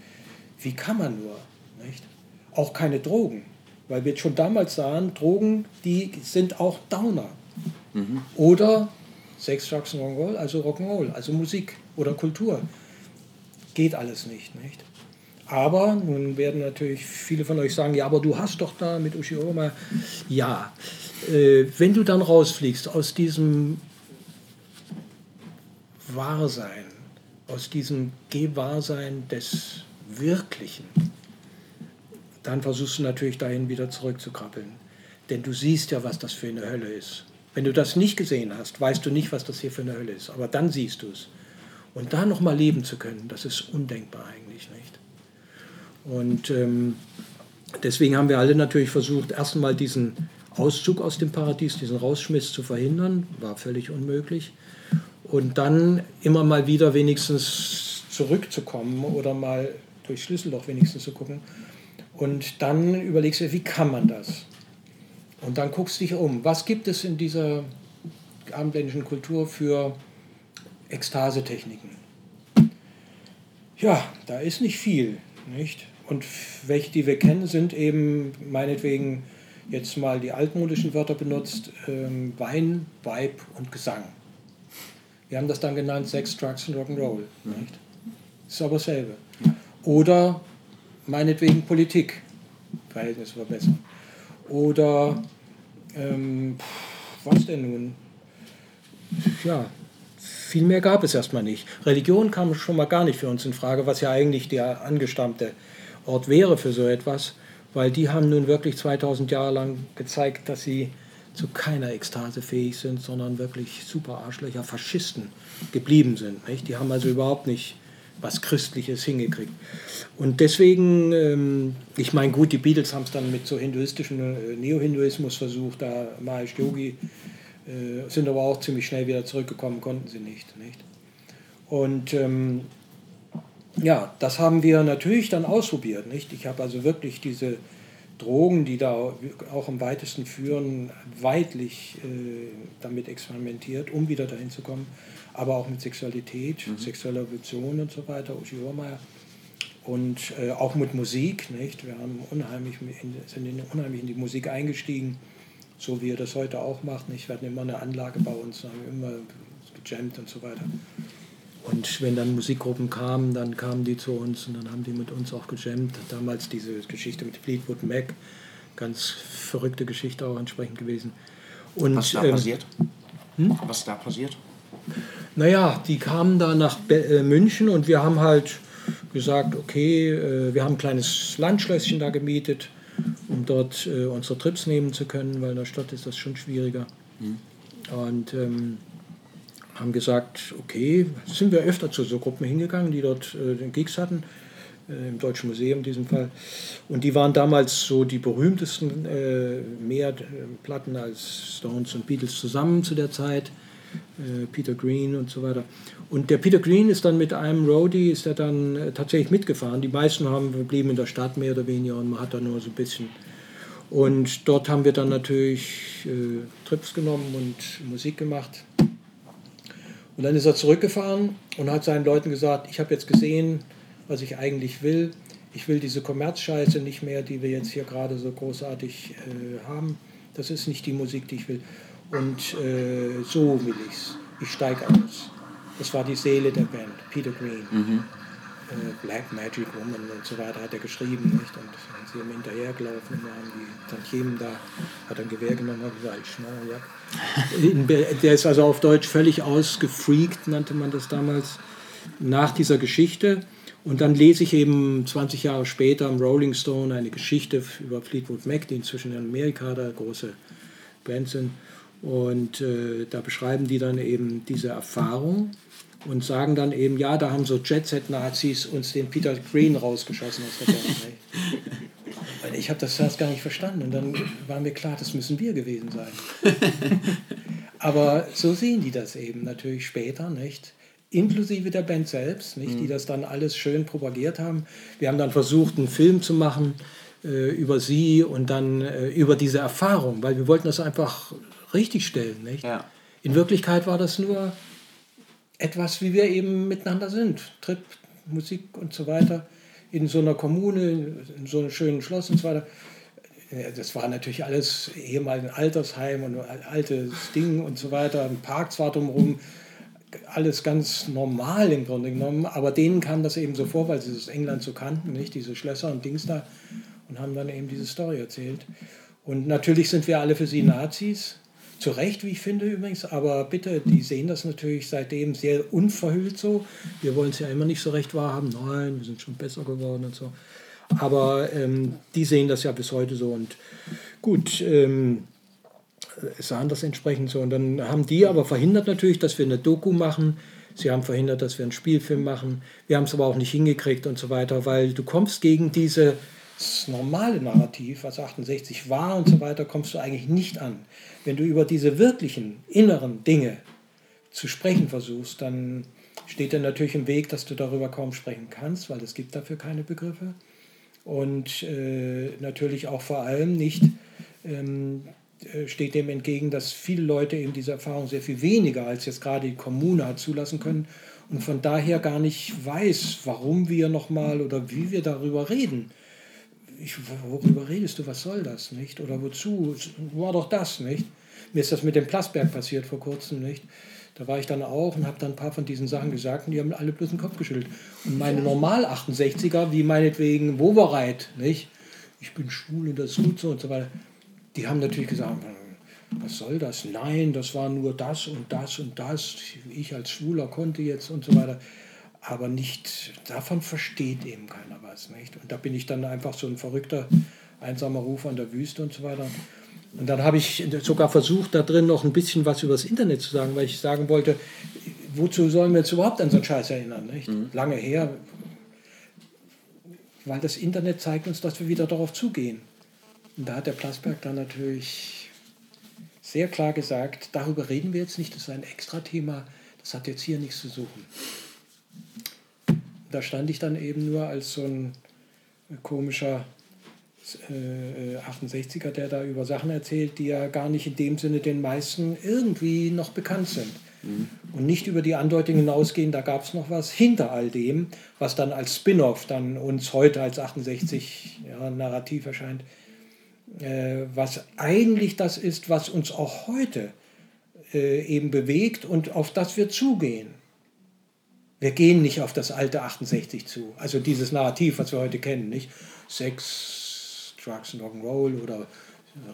Wie kann man nur? Nicht? Auch keine Drogen, weil wir schon damals sahen, Drogen, die sind auch Downer. Mhm. Oder Sex, Drugs und Rock'n'Roll, also Rock'n'Roll, also Musik oder Kultur. Geht alles nicht, nicht? Aber nun werden natürlich viele von euch sagen, ja, aber du hast doch da mit Ushioma. Ja, äh, wenn du dann rausfliegst aus diesem Wahrsein, aus diesem Gewahrsein des Wirklichen, dann versuchst du natürlich dahin wieder zurückzukrabbeln. Denn du siehst ja, was das für eine Hölle ist. Wenn du das nicht gesehen hast, weißt du nicht, was das hier für eine Hölle ist. Aber dann siehst du es. Und da nochmal leben zu können, das ist undenkbar eigentlich nicht. Und ähm, deswegen haben wir alle natürlich versucht, erstmal diesen Auszug aus dem Paradies, diesen Rausschmiss zu verhindern, war völlig unmöglich. Und dann immer mal wieder wenigstens zurückzukommen oder mal durch Schlüsselloch wenigstens zu gucken. Und dann überlegst du, wie kann man das? Und dann guckst du dich um. Was gibt es in dieser abendländischen Kultur für Ekstasetechniken? Ja, da ist nicht viel, nicht? und welche, die wir kennen, sind eben meinetwegen jetzt mal die altmodischen Wörter benutzt, ähm, Wein, Weib und Gesang. Wir haben das dann genannt Sex, Drugs und Rock'n'Roll. Mhm. Ist aber dasselbe. Oder meinetwegen Politik, Verhältnis verbessern. Oder ähm, was denn nun? Ja, viel mehr gab es erstmal nicht. Religion kam schon mal gar nicht für uns in Frage, was ja eigentlich der angestammte Ort wäre für so etwas, weil die haben nun wirklich 2000 Jahre lang gezeigt, dass sie zu keiner Ekstase fähig sind, sondern wirklich super Arschlöcher, Faschisten geblieben sind. Nicht? Die haben also überhaupt nicht was Christliches hingekriegt. Und deswegen, ähm, ich meine, gut, die Beatles haben es dann mit so hinduistischen äh, Neo-Hinduismus versucht, da Mahesh Yogi, äh, sind aber auch ziemlich schnell wieder zurückgekommen, konnten sie nicht. nicht? Und ähm, ja, das haben wir natürlich dann ausprobiert. Nicht? Ich habe also wirklich diese Drogen, die da auch am weitesten führen, weitlich äh, damit experimentiert, um wieder dahin zu kommen. Aber auch mit Sexualität, mhm. sexueller Evolution und so weiter, Uschi Hohrmeier. Und äh, auch mit Musik. Nicht? Wir haben unheimlich in, sind in, unheimlich in die Musik eingestiegen, so wie ihr das heute auch macht. Nicht? Wir hatten immer eine Anlage bei uns, haben immer gejammt und so weiter. Und wenn dann Musikgruppen kamen, dann kamen die zu uns und dann haben die mit uns auch gejammt. Damals diese Geschichte mit Fleetwood Mac, ganz verrückte Geschichte auch entsprechend gewesen. Und, Was da ähm, passiert? Hm? Was da passiert? Naja, die kamen da nach Be äh, München und wir haben halt gesagt, okay, äh, wir haben ein kleines Landschlösschen da gemietet, um dort äh, unsere Trips nehmen zu können, weil in der Stadt ist das schon schwieriger. Hm. Und ähm, haben gesagt, okay, sind wir öfter zu so Gruppen hingegangen, die dort äh, Gigs hatten, äh, im Deutschen Museum in diesem Fall. Und die waren damals so die berühmtesten, äh, mehr Platten als Stones und Beatles zusammen zu der Zeit. Äh, Peter Green und so weiter. Und der Peter Green ist dann mit einem Roadie, ist er dann äh, tatsächlich mitgefahren. Die meisten haben, blieben in der Stadt mehr oder weniger und man hat da nur so ein bisschen und dort haben wir dann natürlich äh, Trips genommen und Musik gemacht. Und dann ist er zurückgefahren und hat seinen Leuten gesagt, ich habe jetzt gesehen, was ich eigentlich will. Ich will diese Kommerzscheiße nicht mehr, die wir jetzt hier gerade so großartig äh, haben. Das ist nicht die Musik, die ich will. Und äh, so will ich es. Ich steige aus. Das war die Seele der Band, Peter Green. Mhm. Äh, Black Magic Woman und so weiter hat er geschrieben. Nicht? Und dann sind sie ihm hinterhergelaufen und haben die Tantiemen da, hat ein Gewehr genommen und gesagt, schnell, ja. Der ist also auf Deutsch völlig ausgefreakt, nannte man das damals, nach dieser Geschichte. Und dann lese ich eben 20 Jahre später im Rolling Stone eine Geschichte über Fleetwood Mac, die inzwischen in Amerika da große Band sind. Und äh, da beschreiben die dann eben diese Erfahrung und sagen dann eben, ja, da haben so Jet-Set-Nazis uns den Peter Green rausgeschossen aus der Band. ich habe das erst gar nicht verstanden und dann war mir klar, das müssen wir gewesen sein. Aber so sehen die das eben natürlich später, nicht? Inklusive der Band selbst, nicht? die mhm. das dann alles schön propagiert haben. Wir haben dann versucht, einen Film zu machen äh, über sie und dann äh, über diese Erfahrung, weil wir wollten das einfach richtig stellen. Nicht? Ja. In Wirklichkeit war das nur etwas, wie wir eben miteinander sind. Trip, Musik und so weiter. In so einer Kommune, in so einem schönen Schloss und so weiter. Das war natürlich alles ehemals ein Altersheim und ein altes Ding und so weiter, ein Park zwar drumherum, alles ganz normal im Grunde genommen, aber denen kam das eben so vor, weil sie das England so kannten, nicht? Diese Schlösser und Dings da. Und haben dann eben diese Story erzählt. Und natürlich sind wir alle für sie Nazis, zu Recht, wie ich finde übrigens, aber bitte, die sehen das natürlich seitdem sehr unverhüllt so. Wir wollen es ja immer nicht so recht wahrhaben. Nein, wir sind schon besser geworden und so. Aber ähm, die sehen das ja bis heute so. Und gut, ähm, sahen das entsprechend so. Und dann haben die aber verhindert natürlich, dass wir eine Doku machen. Sie haben verhindert, dass wir einen Spielfilm machen. Wir haben es aber auch nicht hingekriegt und so weiter, weil du kommst gegen diese das normale Narrativ, was 68 war und so weiter, kommst du eigentlich nicht an. Wenn du über diese wirklichen inneren Dinge zu sprechen versuchst, dann steht dir natürlich im Weg, dass du darüber kaum sprechen kannst, weil es gibt dafür keine Begriffe. Und äh, natürlich auch vor allem nicht ähm, äh, steht dem entgegen, dass viele Leute eben diese Erfahrung sehr viel weniger als jetzt gerade die Kommune hat zulassen können und von daher gar nicht weiß, warum wir nochmal oder wie wir darüber reden. Ich, worüber redest du, was soll das, nicht? Oder wozu? War doch das, nicht? Mir ist das mit dem Plasberg passiert vor kurzem, nicht? Da war ich dann auch und habe dann ein paar von diesen Sachen gesagt und die haben alle bloß den Kopf geschüttelt. Und meine Normal-68er, wie meinetwegen Wovereit, nicht? Ich bin schwul und das ist gut so und so weiter, die haben natürlich gesagt, was soll das? Nein, das war nur das und das und das. Ich als Schwuler konnte jetzt und so weiter. Aber nicht, davon versteht eben keiner was. Nicht? Und da bin ich dann einfach so ein verrückter, einsamer Ruf an der Wüste und so weiter. Und dann habe ich sogar versucht, da drin noch ein bisschen was über das Internet zu sagen, weil ich sagen wollte, wozu sollen wir jetzt überhaupt an so einen Scheiß erinnern? Nicht? Mhm. Lange her, weil das Internet zeigt uns, dass wir wieder darauf zugehen. Und da hat der Plasberg dann natürlich sehr klar gesagt, darüber reden wir jetzt nicht, das ist ein Extra-Thema, das hat jetzt hier nichts zu suchen. Da stand ich dann eben nur als so ein komischer 68er, äh, der da über Sachen erzählt, die ja gar nicht in dem Sinne den meisten irgendwie noch bekannt sind. Mhm. Und nicht über die Andeutung hinausgehen, da gab es noch was hinter all dem, was dann als Spin-off dann uns heute als 68 ja, Narrativ erscheint, äh, was eigentlich das ist, was uns auch heute äh, eben bewegt und auf das wir zugehen. Wir gehen nicht auf das alte 68 zu, also dieses Narrativ, was wir heute kennen, nicht? Sex, Drugs and Rock'n'Roll oder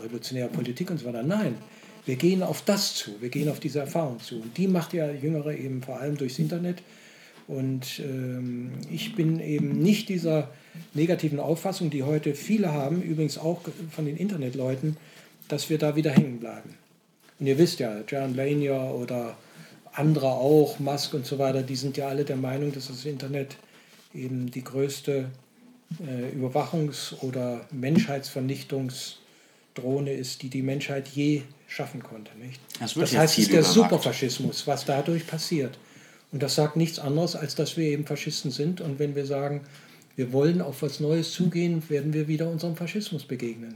revolutionäre Politik und so weiter. Nein, wir gehen auf das zu, wir gehen auf diese Erfahrung zu. Und die macht ja Jüngere eben vor allem durchs Internet. Und ähm, ich bin eben nicht dieser negativen Auffassung, die heute viele haben, übrigens auch von den Internetleuten, dass wir da wieder hängen bleiben. Und ihr wisst ja, Jaron Lanier oder andere auch, Musk und so weiter, die sind ja alle der Meinung, dass das Internet eben die größte äh, Überwachungs- oder Menschheitsvernichtungsdrohne ist, die die Menschheit je schaffen konnte. Nicht? Das, das heißt, es ist der. Superfaschismus, was dadurch passiert. Und das sagt nichts anderes, als dass wir eben Faschisten sind. Und wenn wir sagen, wir wollen auf was Neues zugehen, werden wir wieder unserem Faschismus begegnen.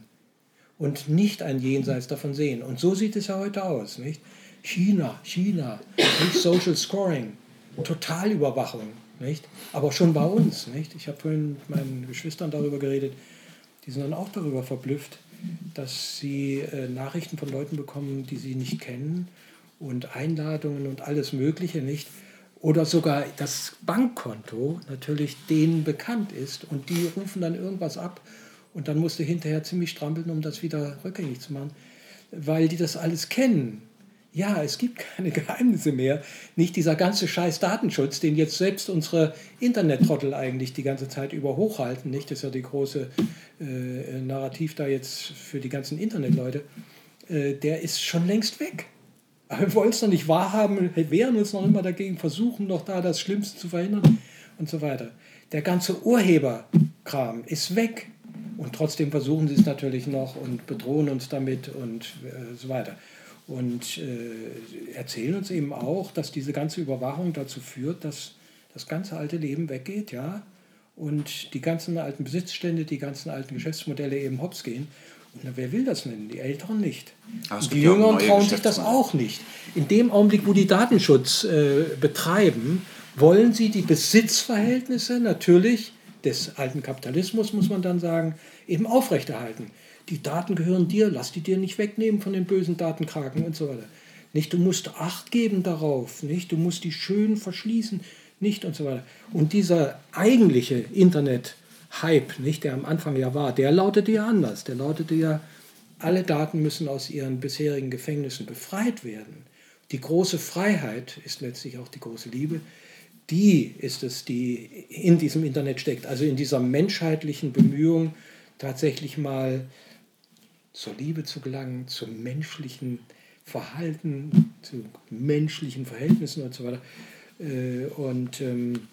Und nicht ein Jenseits davon sehen. Und so sieht es ja heute aus. Nicht? China, China, nicht Social Scoring, Totalüberwachung. Nicht? Aber schon bei uns. Nicht? Ich habe vorhin mit meinen Geschwistern darüber geredet, die sind dann auch darüber verblüfft, dass sie äh, Nachrichten von Leuten bekommen, die sie nicht kennen und Einladungen und alles Mögliche nicht. Oder sogar das Bankkonto natürlich denen bekannt ist und die rufen dann irgendwas ab und dann musst du hinterher ziemlich strampeln, um das wieder rückgängig zu machen, weil die das alles kennen ja, es gibt keine Geheimnisse mehr. Nicht dieser ganze scheiß Datenschutz, den jetzt selbst unsere Internettrottel eigentlich die ganze Zeit über hochhalten. Nicht? Das ist ja die große äh, Narrativ da jetzt für die ganzen Internetleute. Äh, der ist schon längst weg. Aber wir wollen es noch nicht wahrhaben, wehren uns noch immer dagegen, versuchen noch da das Schlimmste zu verhindern und so weiter. Der ganze Urheberkram ist weg. Und trotzdem versuchen sie es natürlich noch und bedrohen uns damit und äh, so weiter und äh, erzählen uns eben auch, dass diese ganze Überwachung dazu führt, dass das ganze alte Leben weggeht, ja, und die ganzen alten Besitzstände, die ganzen alten Geschäftsmodelle eben hops gehen. Und na, wer will das nennen? Die Älteren nicht. Die Jüngeren trauen sich das auch nicht. In dem Augenblick, wo die Datenschutz äh, betreiben, wollen sie die Besitzverhältnisse natürlich des alten Kapitalismus, muss man dann sagen, eben aufrechterhalten die Daten gehören dir, lass die dir nicht wegnehmen von den bösen Datenkraken und so weiter. Nicht, du musst Acht geben darauf, nicht, du musst die schön verschließen, nicht und so weiter. Und dieser eigentliche Internet-Hype, nicht, der am Anfang ja war, der lautete ja anders. Der lautete ja, alle Daten müssen aus ihren bisherigen Gefängnissen befreit werden. Die große Freiheit ist letztlich auch die große Liebe. Die ist es, die in diesem Internet steckt, also in dieser menschheitlichen Bemühung, tatsächlich mal zur Liebe zu gelangen, zum menschlichen Verhalten, zu menschlichen Verhältnissen und so weiter. Äh, und ähm,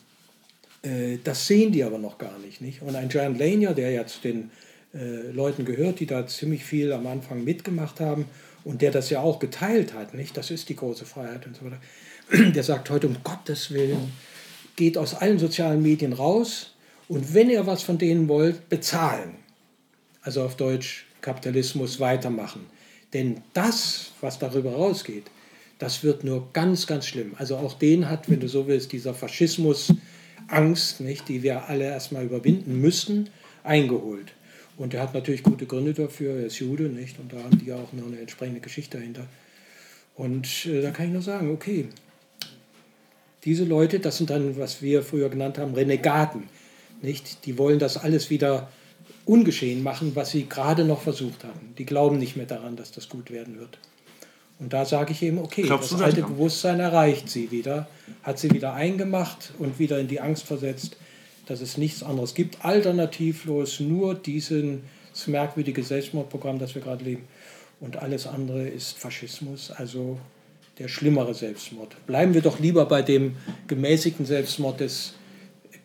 äh, das sehen die aber noch gar nicht. nicht? Und ein Giant Lanier, der ja zu den äh, Leuten gehört, die da ziemlich viel am Anfang mitgemacht haben und der das ja auch geteilt hat, nicht? das ist die große Freiheit und so weiter, der sagt heute, um Gottes Willen, geht aus allen sozialen Medien raus und wenn ihr was von denen wollt, bezahlen. Also auf Deutsch, Kapitalismus weitermachen. Denn das, was darüber rausgeht, Das wird nur ganz, ganz schlimm. Also auch den hat, wenn du so willst, dieser Faschismus Angst, nicht, die wir alle erstmal überwinden müssten, eingeholt. Und er hat natürlich gute Gründe dafür, er ist Jude, nicht? Und da haben die ja auch noch eine entsprechende Geschichte dahinter. Und äh, da kann ich nur sagen, okay, diese Leute, das sind dann, was wir früher genannt haben, Renegaten. Nicht? Die wollen das alles wieder ungeschehen machen, was sie gerade noch versucht haben. Die glauben nicht mehr daran, dass das gut werden wird. Und da sage ich eben, okay, Glaubst das alte Bewusstsein erreicht sie wieder, hat sie wieder eingemacht und wieder in die Angst versetzt, dass es nichts anderes gibt, alternativlos nur dieses merkwürdige Selbstmordprogramm, das wir gerade leben. Und alles andere ist Faschismus, also der schlimmere Selbstmord. Bleiben wir doch lieber bei dem gemäßigten Selbstmord des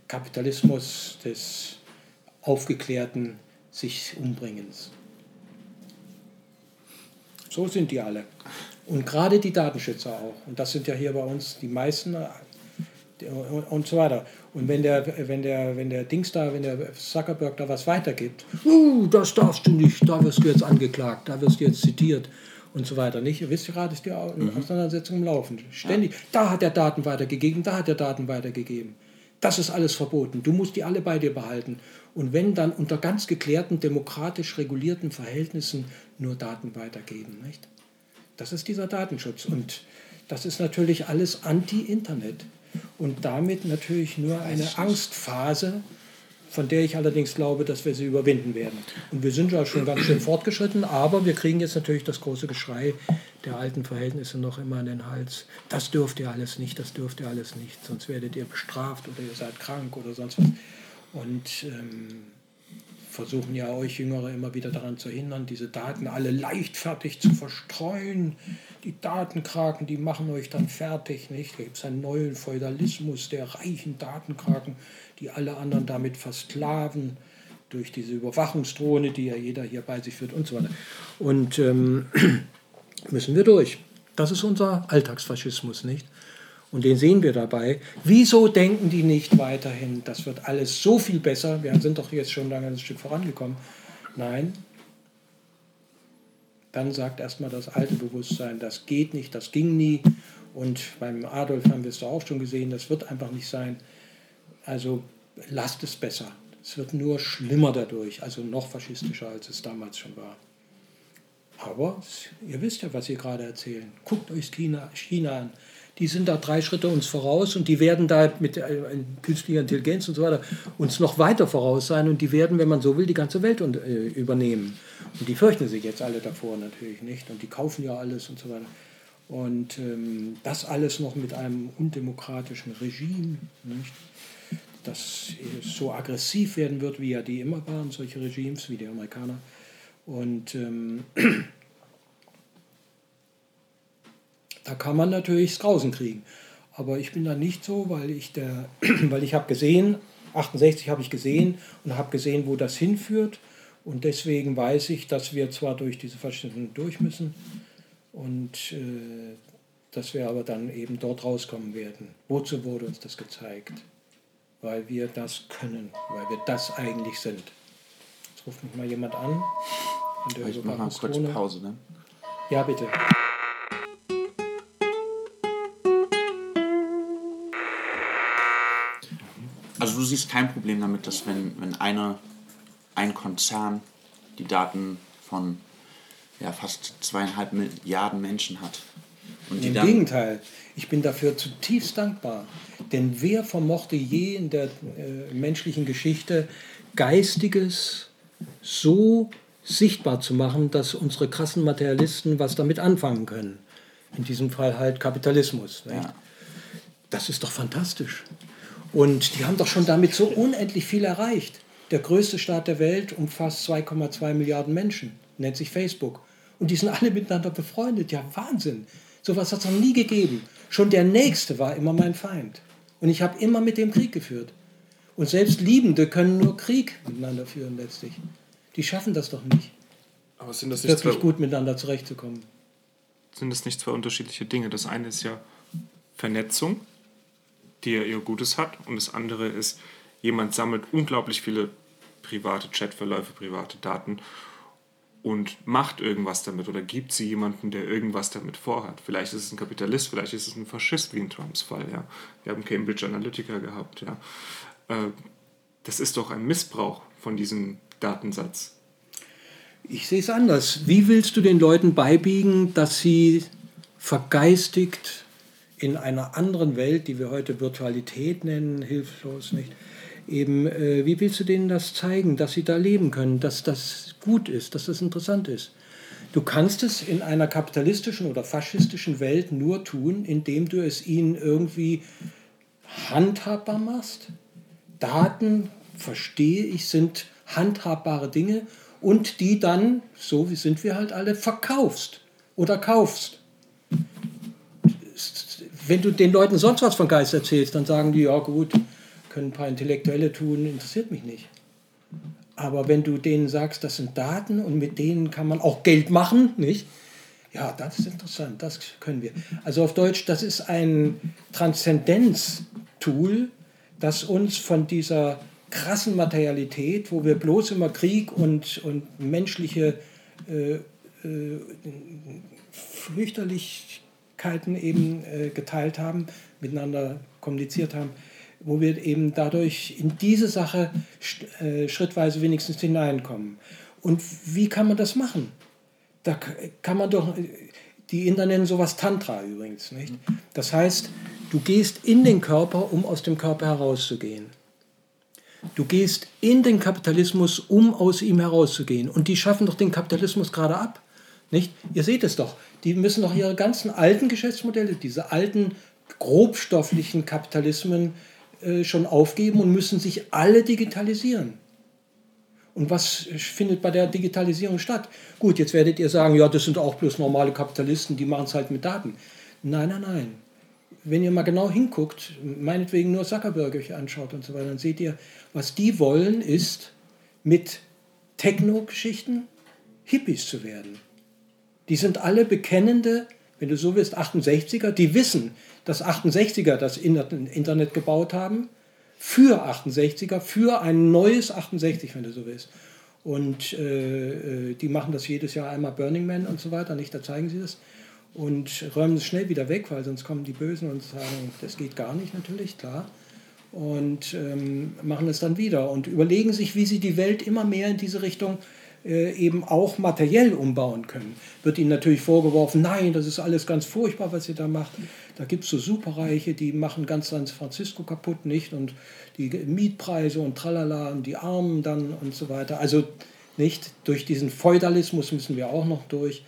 Kapitalismus, des aufgeklärten sich umbringens. So sind die alle. Und gerade die Datenschützer auch. Und das sind ja hier bei uns die meisten und so weiter. Und wenn der, wenn der, wenn der Dings da, wenn der Zuckerberg da was weitergibt, uh, das darfst du nicht, da wirst du jetzt angeklagt, da wirst du jetzt zitiert und so weiter. Nicht? Ihr wisst gerade, ist die mhm. Auseinandersetzung im Laufen. Ständig. Da hat er Daten weitergegeben, da hat er Daten weitergegeben. Das ist alles verboten. Du musst die alle bei dir behalten. Und wenn dann unter ganz geklärten, demokratisch regulierten Verhältnissen nur Daten weitergeben. Nicht? Das ist dieser Datenschutz. Und das ist natürlich alles anti-Internet und damit natürlich nur eine Angstphase, von der ich allerdings glaube, dass wir sie überwinden werden. Und wir sind ja schon ganz schön fortgeschritten, aber wir kriegen jetzt natürlich das große Geschrei der alten Verhältnisse noch immer an den Hals. Das dürft ihr alles nicht, das dürft ihr alles nicht, sonst werdet ihr bestraft oder ihr seid krank oder sonst was. Und ähm, versuchen ja euch Jüngere immer wieder daran zu hindern, diese Daten alle leichtfertig zu verstreuen. Die Datenkraken, die machen euch dann fertig, nicht? Da gibt es einen neuen Feudalismus der reichen Datenkraken, die alle anderen damit versklaven durch diese Überwachungsdrohne, die ja jeder hier bei sich führt und so weiter. Und ähm, müssen wir durch. Das ist unser Alltagsfaschismus, nicht? Und den sehen wir dabei. Wieso denken die nicht weiterhin, das wird alles so viel besser? Wir sind doch jetzt schon lange ein Stück vorangekommen. Nein. Dann sagt erstmal das alte Bewusstsein, das geht nicht, das ging nie. Und beim Adolf haben wir es doch auch schon gesehen, das wird einfach nicht sein. Also lasst es besser. Es wird nur schlimmer dadurch, also noch faschistischer, als es damals schon war. Aber ihr wisst ja, was Sie gerade erzählen. Guckt euch China, China an die sind da drei Schritte uns voraus und die werden da mit äh, künstlicher Intelligenz und so weiter uns noch weiter voraus sein und die werden, wenn man so will, die ganze Welt und, äh, übernehmen. Und die fürchten sich jetzt alle davor natürlich nicht und die kaufen ja alles und so weiter. Und ähm, das alles noch mit einem undemokratischen Regime, nicht? das so aggressiv werden wird, wie ja die immer waren, solche Regimes wie die Amerikaner. Und ähm, Da kann man natürlich das Grausen kriegen. Aber ich bin da nicht so, weil ich, der, weil ich habe gesehen, 68 habe ich gesehen und habe gesehen, wo das hinführt. Und deswegen weiß ich, dass wir zwar durch diese Verschnitte durch müssen und äh, dass wir aber dann eben dort rauskommen werden. Wozu wurde uns das gezeigt? Weil wir das können, weil wir das eigentlich sind. Jetzt ruft mich mal jemand an. Ich mache mal kurz Pause, ne? Ja, bitte. Also du siehst kein Problem damit, dass wenn, wenn eine, ein Konzern die Daten von ja, fast zweieinhalb Milliarden Menschen hat. Und Im Gegenteil, ich bin dafür zutiefst dankbar. Denn wer vermochte je in der äh, menschlichen Geschichte Geistiges so sichtbar zu machen, dass unsere krassen Materialisten was damit anfangen können? In diesem Fall halt Kapitalismus. Ja. Das ist doch fantastisch. Und die haben doch schon damit so unendlich viel erreicht. Der größte Staat der Welt umfasst 2,2 Milliarden Menschen, nennt sich Facebook. Und die sind alle miteinander befreundet. Ja, Wahnsinn. So etwas hat es noch nie gegeben. Schon der Nächste war immer mein Feind. Und ich habe immer mit dem Krieg geführt. Und selbst Liebende können nur Krieg miteinander führen letztlich. Die schaffen das doch nicht. Aber sind das nicht wirklich gut miteinander zurechtzukommen? Sind das nicht zwei unterschiedliche Dinge? Das eine ist ja Vernetzung die er ihr Gutes hat. Und das andere ist, jemand sammelt unglaublich viele private Chatverläufe, private Daten und macht irgendwas damit oder gibt sie jemanden, der irgendwas damit vorhat. Vielleicht ist es ein Kapitalist, vielleicht ist es ein Faschist, wie in Trumps Fall. Ja. Wir haben Cambridge Analytica gehabt. Ja. Äh, das ist doch ein Missbrauch von diesem Datensatz. Ich sehe es anders. Wie willst du den Leuten beibiegen, dass sie vergeistigt in einer anderen Welt, die wir heute Virtualität nennen, hilflos nicht, eben, äh, wie willst du denen das zeigen, dass sie da leben können, dass das gut ist, dass das interessant ist? Du kannst es in einer kapitalistischen oder faschistischen Welt nur tun, indem du es ihnen irgendwie handhabbar machst. Daten, verstehe ich, sind handhabbare Dinge und die dann, so wie sind wir halt alle, verkaufst oder kaufst. Wenn du den Leuten sonst was von Geist erzählst, dann sagen die, ja gut, können ein paar Intellektuelle tun, interessiert mich nicht. Aber wenn du denen sagst, das sind Daten und mit denen kann man auch Geld machen, nicht? Ja, das ist interessant, das können wir. Also auf Deutsch, das ist ein Transzendenz-Tool, das uns von dieser krassen Materialität, wo wir bloß immer Krieg und, und menschliche äh, äh, Fürchterlichkeiten eben äh, geteilt haben, miteinander kommuniziert haben, wo wir eben dadurch in diese Sache äh, schrittweise wenigstens hineinkommen. Und wie kann man das machen? Da kann man doch, die Inder nennen sowas Tantra übrigens. Nicht? Das heißt, du gehst in den Körper, um aus dem Körper herauszugehen. Du gehst in den Kapitalismus, um aus ihm herauszugehen. Und die schaffen doch den Kapitalismus gerade ab. Nicht? Ihr seht es doch. Die müssen doch ihre ganzen alten Geschäftsmodelle, diese alten grobstofflichen Kapitalismen äh, schon aufgeben und müssen sich alle digitalisieren. Und was findet bei der Digitalisierung statt? Gut, jetzt werdet ihr sagen, ja, das sind auch bloß normale Kapitalisten, die machen es halt mit Daten. Nein, nein, nein. Wenn ihr mal genau hinguckt, meinetwegen nur Zuckerberg euch anschaut und so weiter, dann seht ihr, was die wollen, ist mit Techno-Geschichten Hippies zu werden. Die sind alle bekennende, wenn du so willst, 68er, die wissen, dass 68er das Internet gebaut haben, für 68er, für ein neues 68, wenn du so willst. Und äh, äh, die machen das jedes Jahr einmal Burning Man und so weiter, nicht? Da zeigen sie das. Und räumen es schnell wieder weg, weil sonst kommen die Bösen und sagen, das geht gar nicht natürlich, klar. Und ähm, machen es dann wieder und überlegen sich, wie sie die Welt immer mehr in diese Richtung äh, eben auch materiell umbauen können. Wird ihnen natürlich vorgeworfen, nein, das ist alles ganz furchtbar, was ihr da macht. Da gibt es so Superreiche, die machen ganz San Francisco kaputt, nicht? Und die Mietpreise und tralala und die Armen dann und so weiter. Also nicht, durch diesen Feudalismus müssen wir auch noch durch.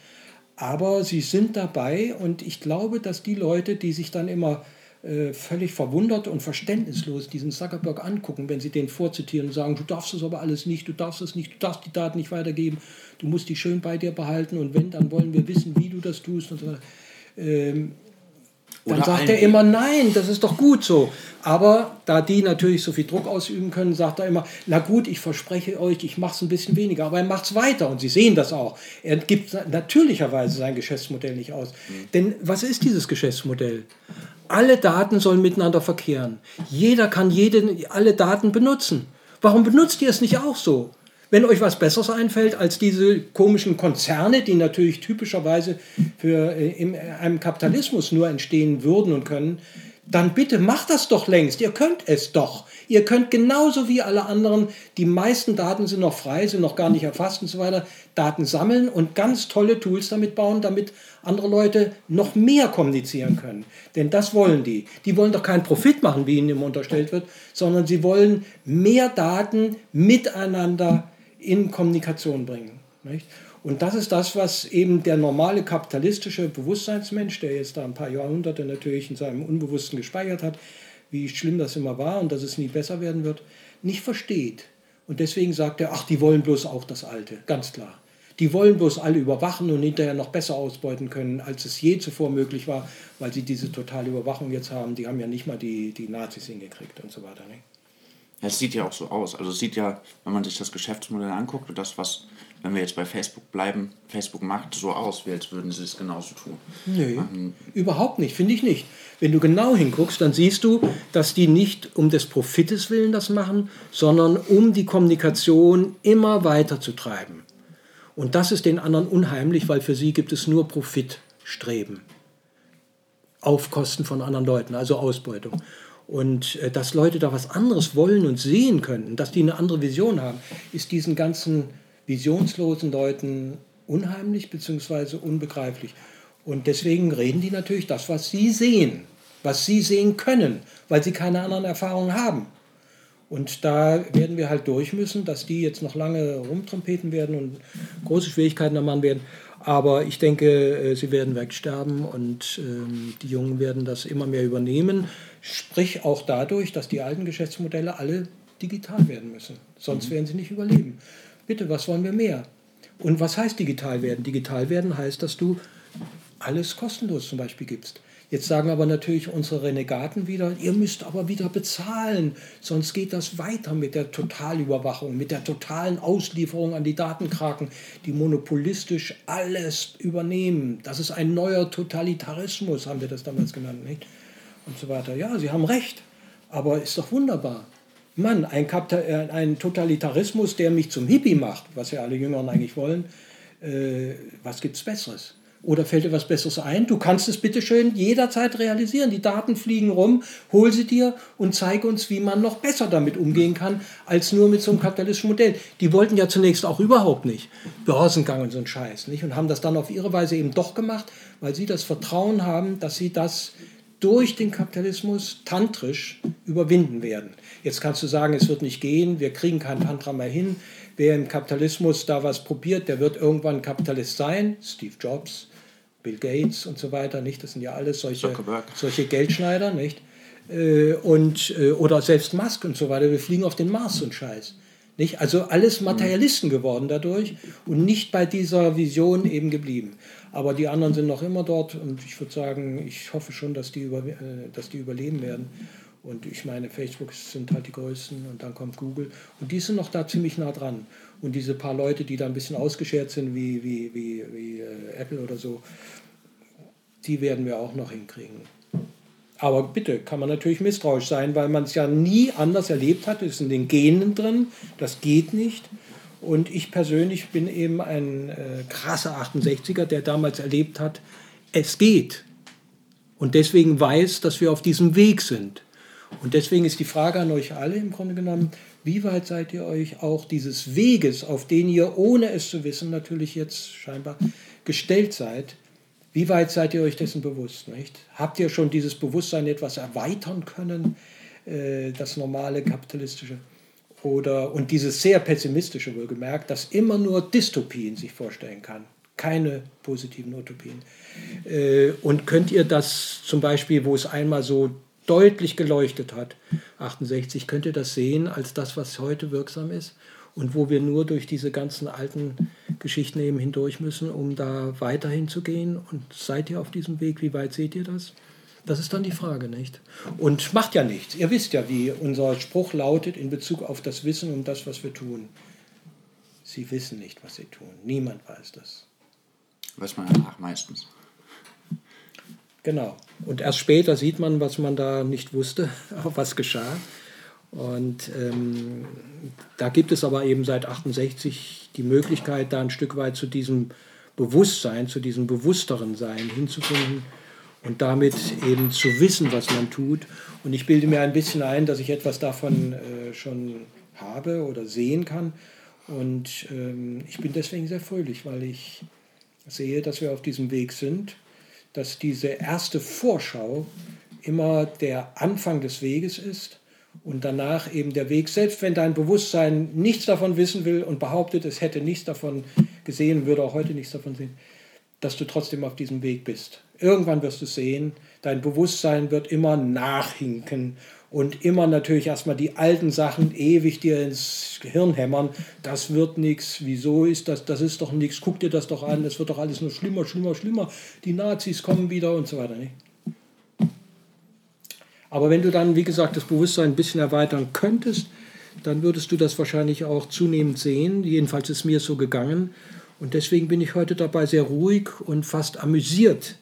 Aber sie sind dabei und ich glaube, dass die Leute, die sich dann immer äh, völlig verwundert und verständnislos diesen Zuckerberg angucken, wenn sie den vorzitieren und sagen, du darfst das aber alles nicht, du darfst das nicht, du darfst die Daten nicht weitergeben, du musst die schön bei dir behalten und wenn, dann wollen wir wissen, wie du das tust und so ähm, dann sagt er immer, nein, das ist doch gut so. Aber da die natürlich so viel Druck ausüben können, sagt er immer, na gut, ich verspreche euch, ich mache es ein bisschen weniger. Aber er macht es weiter und Sie sehen das auch. Er gibt natürlicherweise sein Geschäftsmodell nicht aus. Mhm. Denn was ist dieses Geschäftsmodell? Alle Daten sollen miteinander verkehren. Jeder kann jede, alle Daten benutzen. Warum benutzt ihr es nicht auch so? Wenn euch was Besseres einfällt als diese komischen Konzerne, die natürlich typischerweise für, äh, in einem Kapitalismus nur entstehen würden und können, dann bitte macht das doch längst. Ihr könnt es doch. Ihr könnt genauso wie alle anderen, die meisten Daten sind noch frei, sind noch gar nicht erfasst und so weiter, Daten sammeln und ganz tolle Tools damit bauen, damit andere Leute noch mehr kommunizieren können. Denn das wollen die. Die wollen doch keinen Profit machen, wie ihnen immer unterstellt wird, sondern sie wollen mehr Daten miteinander in Kommunikation bringen. Nicht? Und das ist das, was eben der normale kapitalistische Bewusstseinsmensch, der jetzt da ein paar Jahrhunderte natürlich in seinem Unbewussten gespeichert hat, wie schlimm das immer war und dass es nie besser werden wird, nicht versteht. Und deswegen sagt er, ach, die wollen bloß auch das Alte, ganz klar. Die wollen bloß alle überwachen und hinterher noch besser ausbeuten können, als es je zuvor möglich war, weil sie diese totale Überwachung jetzt haben. Die haben ja nicht mal die, die Nazis hingekriegt und so weiter. Nicht? Ja, es sieht ja auch so aus. Also es sieht ja, wenn man sich das Geschäftsmodell anguckt und das, was, wenn wir jetzt bei Facebook bleiben, Facebook macht so aus, wie als würden sie es genauso tun. Nee, ähm, überhaupt nicht, finde ich nicht. Wenn du genau hinguckst, dann siehst du, dass die nicht um des Profites willen das machen, sondern um die Kommunikation immer weiter zu treiben. Und das ist den anderen unheimlich, weil für sie gibt es nur Profitstreben auf Kosten von anderen Leuten, also Ausbeutung. Und äh, dass Leute da was anderes wollen und sehen könnten, dass die eine andere Vision haben, ist diesen ganzen visionslosen Leuten unheimlich bzw. unbegreiflich. Und deswegen reden die natürlich das, was sie sehen, was sie sehen können, weil sie keine anderen Erfahrungen haben. Und da werden wir halt durch müssen, dass die jetzt noch lange rumtrompeten werden und große Schwierigkeiten am Mann werden. Aber ich denke, äh, sie werden wegsterben und ähm, die Jungen werden das immer mehr übernehmen. Sprich auch dadurch, dass die alten Geschäftsmodelle alle digital werden müssen. Sonst mhm. werden sie nicht überleben. Bitte, was wollen wir mehr? Und was heißt digital werden? Digital werden heißt, dass du alles kostenlos zum Beispiel gibst. Jetzt sagen aber natürlich unsere Renegaten wieder, ihr müsst aber wieder bezahlen, sonst geht das weiter mit der Totalüberwachung, mit der totalen Auslieferung an die Datenkraken, die monopolistisch alles übernehmen. Das ist ein neuer Totalitarismus, haben wir das damals genannt, nicht? Und so weiter. Ja, Sie haben recht, aber ist doch wunderbar. Mann, ein, äh, ein Totalitarismus, der mich zum Hippie macht, was ja alle Jüngeren eigentlich wollen, äh, was es Besseres? Oder fällt dir was Besseres ein? Du kannst es bitte schön jederzeit realisieren. Die Daten fliegen rum, hol sie dir und zeig uns, wie man noch besser damit umgehen kann, als nur mit so einem kapitalistischen Modell. Die wollten ja zunächst auch überhaupt nicht Börsengang und so ein Scheiß, nicht? Und haben das dann auf ihre Weise eben doch gemacht, weil sie das Vertrauen haben, dass sie das durch den Kapitalismus tantrisch überwinden werden. Jetzt kannst du sagen, es wird nicht gehen, wir kriegen kein Tantra mehr hin. Wer im Kapitalismus da was probiert, der wird irgendwann Kapitalist sein. Steve Jobs, Bill Gates und so weiter, nicht? Das sind ja alles solche, solche Geldschneider, nicht? Äh, und, äh, oder selbst Musk und so weiter, wir fliegen auf den Mars und Scheiß. Nicht? Also alles Materialisten geworden dadurch und nicht bei dieser Vision eben geblieben. Aber die anderen sind noch immer dort und ich würde sagen, ich hoffe schon, dass die, über, äh, dass die überleben werden. Und ich meine, Facebook sind halt die größten und dann kommt Google. Und die sind noch da ziemlich nah dran. Und diese paar Leute, die da ein bisschen ausgeschert sind, wie, wie, wie, wie äh, Apple oder so, die werden wir auch noch hinkriegen. Aber bitte, kann man natürlich misstrauisch sein, weil man es ja nie anders erlebt hat. Es ist in den Genen drin, das geht nicht. Und ich persönlich bin eben ein äh, krasser 68er, der damals erlebt hat, es geht. Und deswegen weiß, dass wir auf diesem Weg sind. Und deswegen ist die Frage an euch alle im Grunde genommen, wie weit seid ihr euch auch dieses Weges, auf den ihr, ohne es zu wissen, natürlich jetzt scheinbar gestellt seid, wie weit seid ihr euch dessen bewusst? Nicht? Habt ihr schon dieses Bewusstsein etwas erweitern können, äh, das normale kapitalistische? Oder, und dieses sehr pessimistische wohlgemerkt, das immer nur Dystopien sich vorstellen kann, keine positiven Utopien. Äh, und könnt ihr das zum Beispiel, wo es einmal so deutlich geleuchtet hat, 68, könnt ihr das sehen als das, was heute wirksam ist und wo wir nur durch diese ganzen alten Geschichten eben hindurch müssen, um da weiterhin zu gehen? Und seid ihr auf diesem Weg? Wie weit seht ihr das? Das ist dann die Frage, nicht? Und macht ja nichts. Ihr wisst ja, wie unser Spruch lautet in Bezug auf das Wissen und das, was wir tun. Sie wissen nicht, was sie tun. Niemand weiß das. Weiß man danach meistens. Genau. Und erst später sieht man, was man da nicht wusste, was geschah. Und ähm, da gibt es aber eben seit 68 die Möglichkeit, da ein Stück weit zu diesem Bewusstsein, zu diesem bewussteren Sein hinzufinden und damit eben zu wissen, was man tut. Und ich bilde mir ein bisschen ein, dass ich etwas davon äh, schon habe oder sehen kann. Und ähm, ich bin deswegen sehr fröhlich, weil ich sehe, dass wir auf diesem Weg sind, dass diese erste Vorschau immer der Anfang des Weges ist und danach eben der Weg, selbst wenn dein Bewusstsein nichts davon wissen will und behauptet, es hätte nichts davon gesehen, würde auch heute nichts davon sehen, dass du trotzdem auf diesem Weg bist. Irgendwann wirst du sehen, dein Bewusstsein wird immer nachhinken und immer natürlich erstmal die alten Sachen ewig dir ins Gehirn hämmern. Das wird nichts, wieso ist das, das ist doch nichts, guck dir das doch an, das wird doch alles nur schlimmer, schlimmer, schlimmer. Die Nazis kommen wieder und so weiter. Nicht? Aber wenn du dann, wie gesagt, das Bewusstsein ein bisschen erweitern könntest, dann würdest du das wahrscheinlich auch zunehmend sehen. Jedenfalls ist mir so gegangen. Und deswegen bin ich heute dabei sehr ruhig und fast amüsiert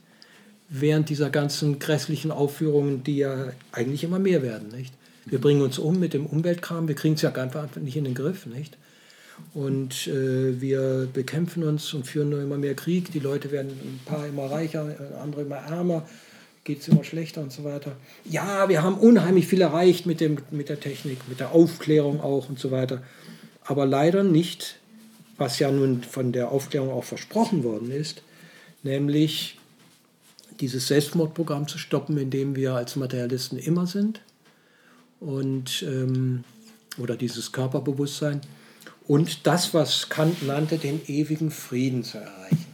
während dieser ganzen grässlichen Aufführungen, die ja eigentlich immer mehr werden. Nicht? Wir bringen uns um mit dem Umweltkram, wir kriegen es ja einfach nicht in den Griff. Nicht? und äh, wir bekämpfen uns und führen nur immer mehr Krieg. Die Leute werden ein paar immer reicher, andere immer ärmer, geht es immer schlechter und so weiter. Ja, wir haben unheimlich viel erreicht mit, dem, mit der Technik, mit der Aufklärung auch und so weiter. Aber leider nicht, was ja nun von der Aufklärung auch versprochen worden ist, nämlich dieses Selbstmordprogramm zu stoppen, in dem wir als Materialisten immer sind. Und, ähm, oder dieses Körperbewusstsein und das, was Kant nannte, den ewigen Frieden zu erreichen.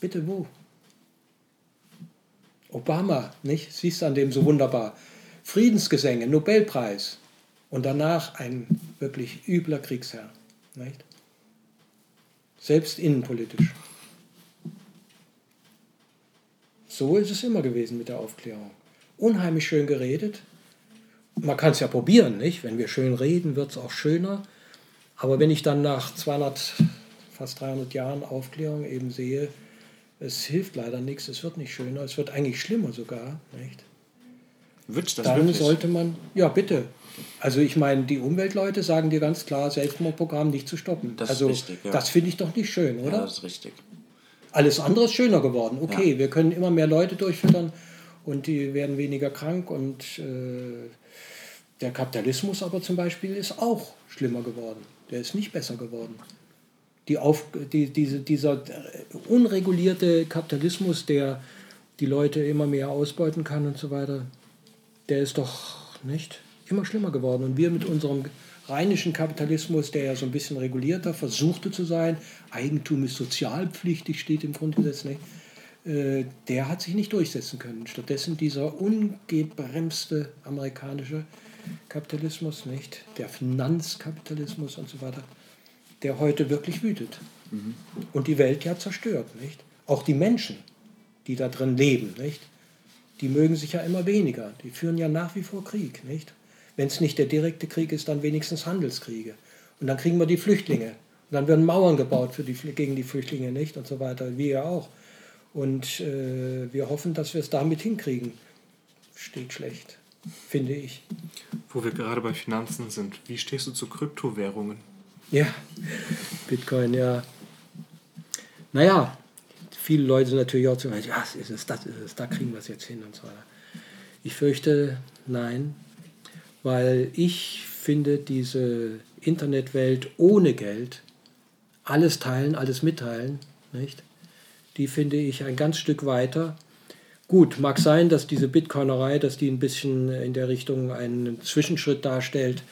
Bitte wo? Obama, nicht? Siehst du an dem so wunderbar. Friedensgesänge, Nobelpreis und danach ein wirklich übler Kriegsherr, nicht? Selbst innenpolitisch. So ist es immer gewesen mit der Aufklärung. Unheimlich schön geredet. Man kann es ja probieren, nicht? Wenn wir schön reden, wird es auch schöner. Aber wenn ich dann nach 200, fast 300 Jahren Aufklärung eben sehe, es hilft leider nichts, es wird nicht schöner, es wird eigentlich schlimmer sogar, nicht? Wird's das dann wirklich? sollte man, ja bitte. Also ich meine, die Umweltleute sagen dir ganz klar, Selbstmordprogramm nicht zu stoppen. Das also, ist richtig, ja. Das finde ich doch nicht schön, oder? Ja, das ist richtig. Alles andere ist schöner geworden. Okay, ja. wir können immer mehr Leute durchfüttern und die werden weniger krank und äh, der Kapitalismus aber zum Beispiel ist auch schlimmer geworden. Der ist nicht besser geworden. Die Auf, die, diese, dieser unregulierte Kapitalismus, der die Leute immer mehr ausbeuten kann und so weiter, der ist doch nicht immer schlimmer geworden. Und wir mit unserem rheinischen Kapitalismus, der ja so ein bisschen regulierter versuchte zu sein, Eigentum ist sozialpflichtig, steht im Grundgesetz nicht, äh, der hat sich nicht durchsetzen können. Stattdessen dieser ungebremste amerikanische Kapitalismus, nicht? Der Finanzkapitalismus und so weiter, der heute wirklich wütet mhm. und die Welt ja zerstört, nicht? Auch die Menschen, die da drin leben, nicht? Die mögen sich ja immer weniger. Die führen ja nach wie vor Krieg, nicht? Wenn es nicht der direkte Krieg ist, dann wenigstens Handelskriege. Und dann kriegen wir die Flüchtlinge. Und dann werden Mauern gebaut für die, gegen die Flüchtlinge, nicht? Und so weiter. Wir ja auch. Und äh, wir hoffen, dass wir es damit hinkriegen. Steht schlecht finde ich. Wo wir gerade bei Finanzen sind, wie stehst du zu Kryptowährungen? Ja, Bitcoin, ja. Naja, viele Leute sind natürlich auch so, ja, das ist es, das ist es, da kriegen wir es jetzt hin und so weiter. Ich fürchte, nein, weil ich finde diese Internetwelt ohne Geld, alles teilen, alles mitteilen, nicht? die finde ich ein ganz Stück weiter Gut, mag sein, dass diese Bitcoinerei, dass die ein bisschen in der Richtung einen Zwischenschritt darstellt,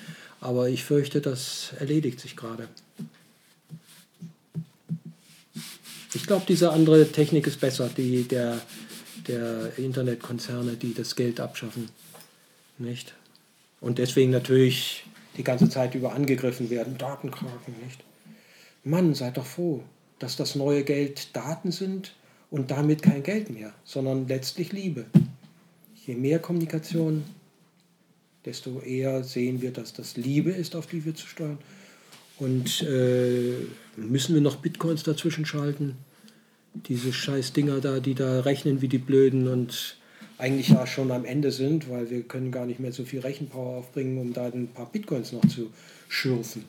aber ich fürchte, das erledigt sich gerade. Ich glaube, diese andere Technik ist besser, die der, der Internetkonzerne, die das Geld abschaffen. Nicht? Und deswegen natürlich die ganze Zeit über angegriffen werden. Datenkraken, nicht? Mann, seid doch froh, dass das neue Geld Daten sind und damit kein Geld mehr, sondern letztlich Liebe. Je mehr Kommunikation, desto eher sehen wir, dass das Liebe ist, auf die wir zu steuern. Und äh, müssen wir noch Bitcoins dazwischen schalten? Diese scheiß Dinger da, die da rechnen wie die Blöden und eigentlich ja schon am Ende sind, weil wir können gar nicht mehr so viel Rechenpower aufbringen, um da ein paar Bitcoins noch zu schürfen.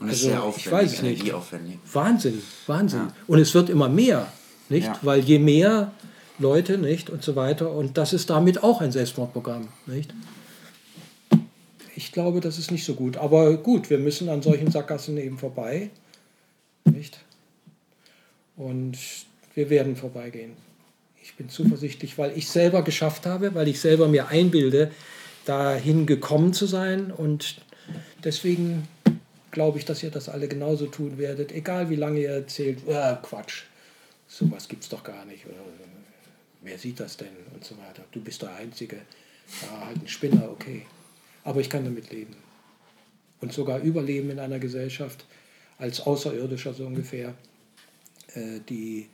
Und also, ist sehr aufwendig, ich weiß es nicht. Wahnsinn, Wahnsinn. Ja. Und es wird immer mehr nicht? Ja. Weil je mehr Leute, nicht? Und so weiter. Und das ist damit auch ein Selbstmordprogramm, nicht? Ich glaube, das ist nicht so gut. Aber gut, wir müssen an solchen Sackgassen eben vorbei, nicht? Und wir werden vorbeigehen. Ich bin zuversichtlich, weil ich selber geschafft habe, weil ich selber mir einbilde, dahin gekommen zu sein. Und deswegen glaube ich, dass ihr das alle genauso tun werdet, egal wie lange ihr erzählt, äh, Quatsch sowas gibt es doch gar nicht. Oder, wer sieht das denn? Und so weiter. Du bist der Einzige. Ja, halt ein Spinner, okay. Aber ich kann damit leben. Und sogar überleben in einer Gesellschaft als Außerirdischer so ungefähr, äh, die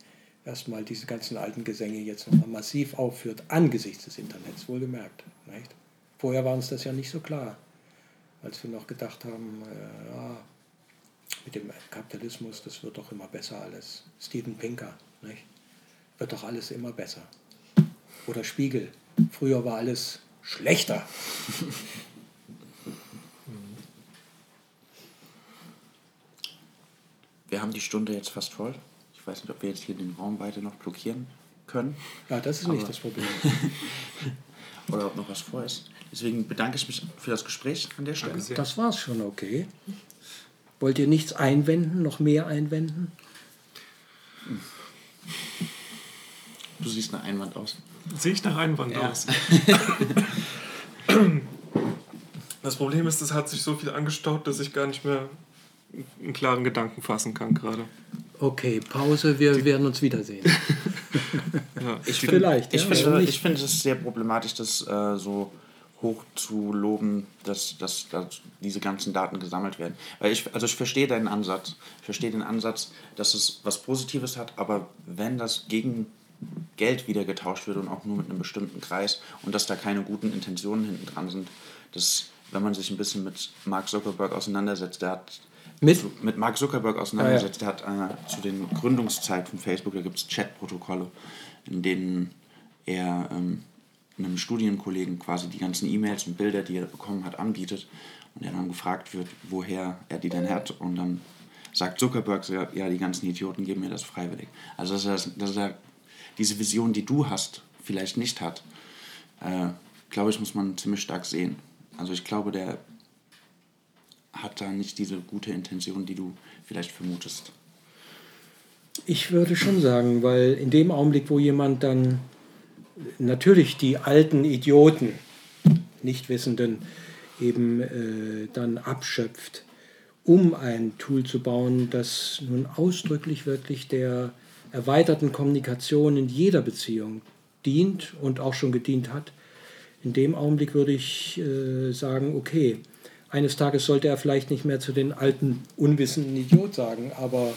erstmal diese ganzen alten Gesänge jetzt nochmal massiv aufführt, angesichts des Internets, wohlgemerkt. Nicht? Vorher war uns das ja nicht so klar, als wir noch gedacht haben, äh, ja, mit dem Kapitalismus, das wird doch immer besser alles. Steven Pinker, nicht? wird doch alles immer besser. Oder Spiegel, früher war alles schlechter. haben die Stunde jetzt fast voll. Ich weiß nicht, ob wir jetzt hier den Raum weiter noch blockieren können. Ja, das ist Aber- nicht das Problem. Oder ob noch was vor ist. Deswegen bedanke ich mich für das Gespräch an der Stelle. Das war's schon, okay. Wollt ihr nichts einwenden, noch mehr einwenden? Du siehst nach Einwand aus. Sehe ich nach Einwand Ja. aus. Das Problem ist, es hat sich so viel angestaut, dass ich gar nicht mehr einen klaren Gedanken fassen kann gerade. Okay, Pause, wir werden uns wiedersehen. Ja. Ich Vielleicht, ich ja, finde, ich finde es sehr problematisch, das äh, so hoch zu loben, dass, dass, dass diese ganzen Daten gesammelt werden. Weil ich, also ich verstehe deinen Ansatz. Ich verstehe den Ansatz, dass es was Positives hat, aber wenn das gegen Geld wieder getauscht wird und auch nur mit einem bestimmten Kreis und dass da keine guten Intentionen hinten dran sind, dass wenn man sich ein bisschen mit Mark Zuckerberg auseinandersetzt, der hat Mit? zu, mit Mark Zuckerberg auseinandersetzt, der hat äh, zu den Gründungszeiten von Facebook, da gibt es Chatprotokolle, in denen er ähm, einem Studienkollegen quasi die ganzen E-Mails und Bilder, die er bekommen hat, anbietet und er dann gefragt wird, woher er die denn hat und dann sagt Zuckerberg, ja, die ganzen Idioten geben mir das freiwillig. Also dass er, dass er diese Vision, die du hast, vielleicht nicht hat, äh, glaube ich, muss man ziemlich stark sehen. Also ich glaube, der hat da nicht diese gute Intention, die du vielleicht vermutest. Ich würde schon sagen, weil in dem Augenblick, wo jemand dann natürlich die alten Idioten, Nichtwissenden, eben äh, dann abschöpft, um ein Tool zu bauen, das nun ausdrücklich wirklich der erweiterten Kommunikation in jeder Beziehung dient und auch schon gedient hat, in dem Augenblick würde ich äh, sagen, okay, eines Tages sollte er vielleicht nicht mehr zu den alten, unwissenden Idiot sagen, aber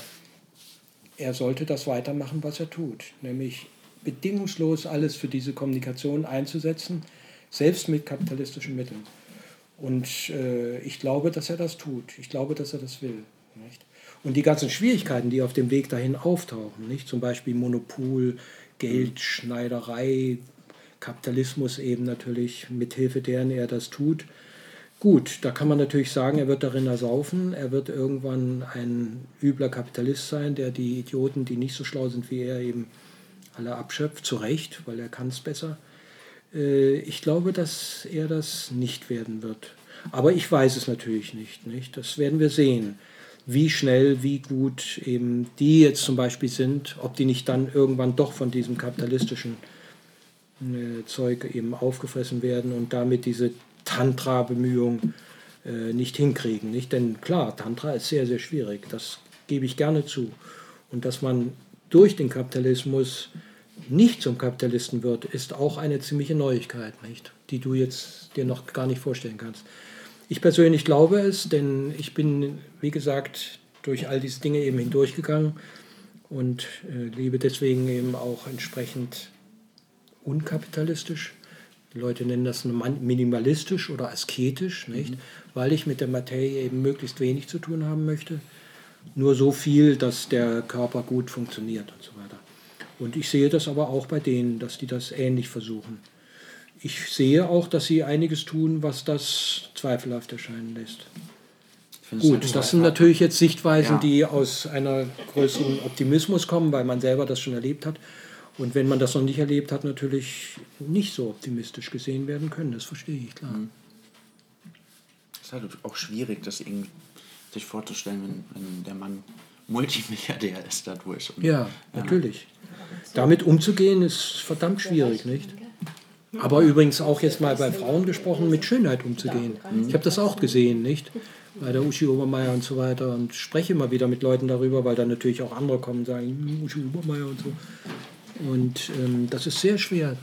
er sollte das weitermachen, was er tut, nämlich bedingungslos alles für diese Kommunikation einzusetzen, selbst mit kapitalistischen Mitteln. Und äh, ich glaube, dass er das tut. Ich glaube, dass er das will. Nicht? Und die ganzen Schwierigkeiten, die auf dem Weg dahin auftauchen, nicht? zum Beispiel Monopol, Geld, Schneiderei, Kapitalismus eben natürlich, mithilfe deren er das tut. Gut, da kann man natürlich sagen, er wird darin ersaufen, er wird irgendwann ein übler Kapitalist sein, der die Idioten, die nicht so schlau sind wie er, eben alle abschöpft, zu Recht, weil er kann es besser. Äh, Ich glaube, dass er das nicht werden wird. Aber ich weiß es natürlich nicht, nicht. Das werden wir sehen. Wie schnell, wie gut eben die jetzt zum Beispiel sind, ob die nicht dann irgendwann doch von diesem kapitalistischen äh, Zeug eben aufgefressen werden und damit diese Tantra-Bemühung äh, nicht hinkriegen. Nicht? Denn klar, Tantra ist sehr, sehr schwierig. Das gebe ich gerne zu. Und dass man durch den Kapitalismus nicht zum Kapitalisten wird, ist auch eine ziemliche Neuigkeit, nicht? die du jetzt dir noch gar nicht vorstellen kannst. Ich persönlich glaube es, denn ich bin, wie gesagt, durch all diese Dinge eben hindurchgegangen und äh, lebe deswegen eben auch entsprechend unkapitalistisch. Leute nennen das minimalistisch oder asketisch, nicht? weil ich mit der Materie eben möglichst wenig zu tun haben möchte. Nur so viel, dass der Körper gut funktioniert und so weiter. Und ich sehe das aber auch bei denen, dass die das ähnlich versuchen. Ich sehe auch, dass sie einiges tun, was das zweifelhaft erscheinen lässt. Gut, das sind natürlich jetzt Sichtweisen, Ja. die aus einer größeren Optimismus kommen, weil man selber das schon erlebt hat. Und wenn man das noch nicht erlebt hat, natürlich nicht so optimistisch gesehen werden können. Das verstehe ich, klar. Mhm. Es ist halt auch schwierig, das irgendwie sich vorzustellen, wenn, wenn der Mann Multimilliardär ist dadurch. Und, Ja, natürlich. Damit umzugehen ist verdammt schwierig, nicht? Aber übrigens auch jetzt mal bei Frauen gesprochen, mit Schönheit umzugehen. Ich habe das auch gesehen, nicht? Bei der Uschi Obermeier und so weiter und spreche immer wieder mit Leuten darüber, weil dann natürlich auch andere kommen und sagen, "Hm, Uschi Obermeier und so. Und ähm, das ist sehr schwer,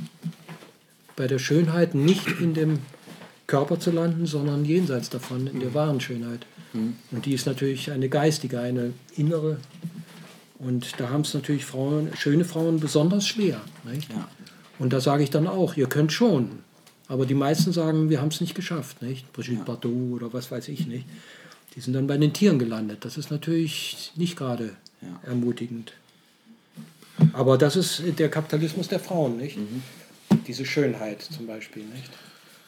bei der Schönheit nicht in dem Körper zu landen, sondern jenseits davon, in der wahren Schönheit. Und die ist natürlich eine geistige, eine innere. Und da haben es natürlich Frauen, schöne Frauen besonders schwer. Ja. Und da sage ich dann auch, ihr könnt schon. Aber die meisten sagen, wir haben es nicht geschafft. Nicht? Brigitte Bardot oder was weiß ich nicht. Die sind dann bei den Tieren gelandet. Das ist natürlich nicht gerade Ja. ermutigend. Aber das ist der Kapitalismus der Frauen, nicht? Mhm. Diese Schönheit zum Beispiel, nicht?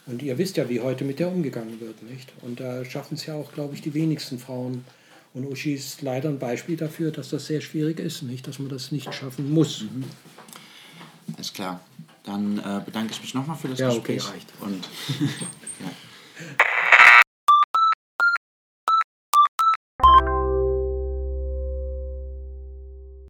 Und ihr wisst ja, wie heute mit der umgegangen wird, nicht? Und da schaffen es ja auch, glaube ich, die wenigsten Frauen. Und Uschi ist leider ein Beispiel dafür, dass das sehr schwierig ist, nicht? Dass man das nicht schaffen muss. Mhm. Alles klar. Dann äh, bedanke ich mich nochmal für das ja, Gespräch. Okay, reicht. Und, ja.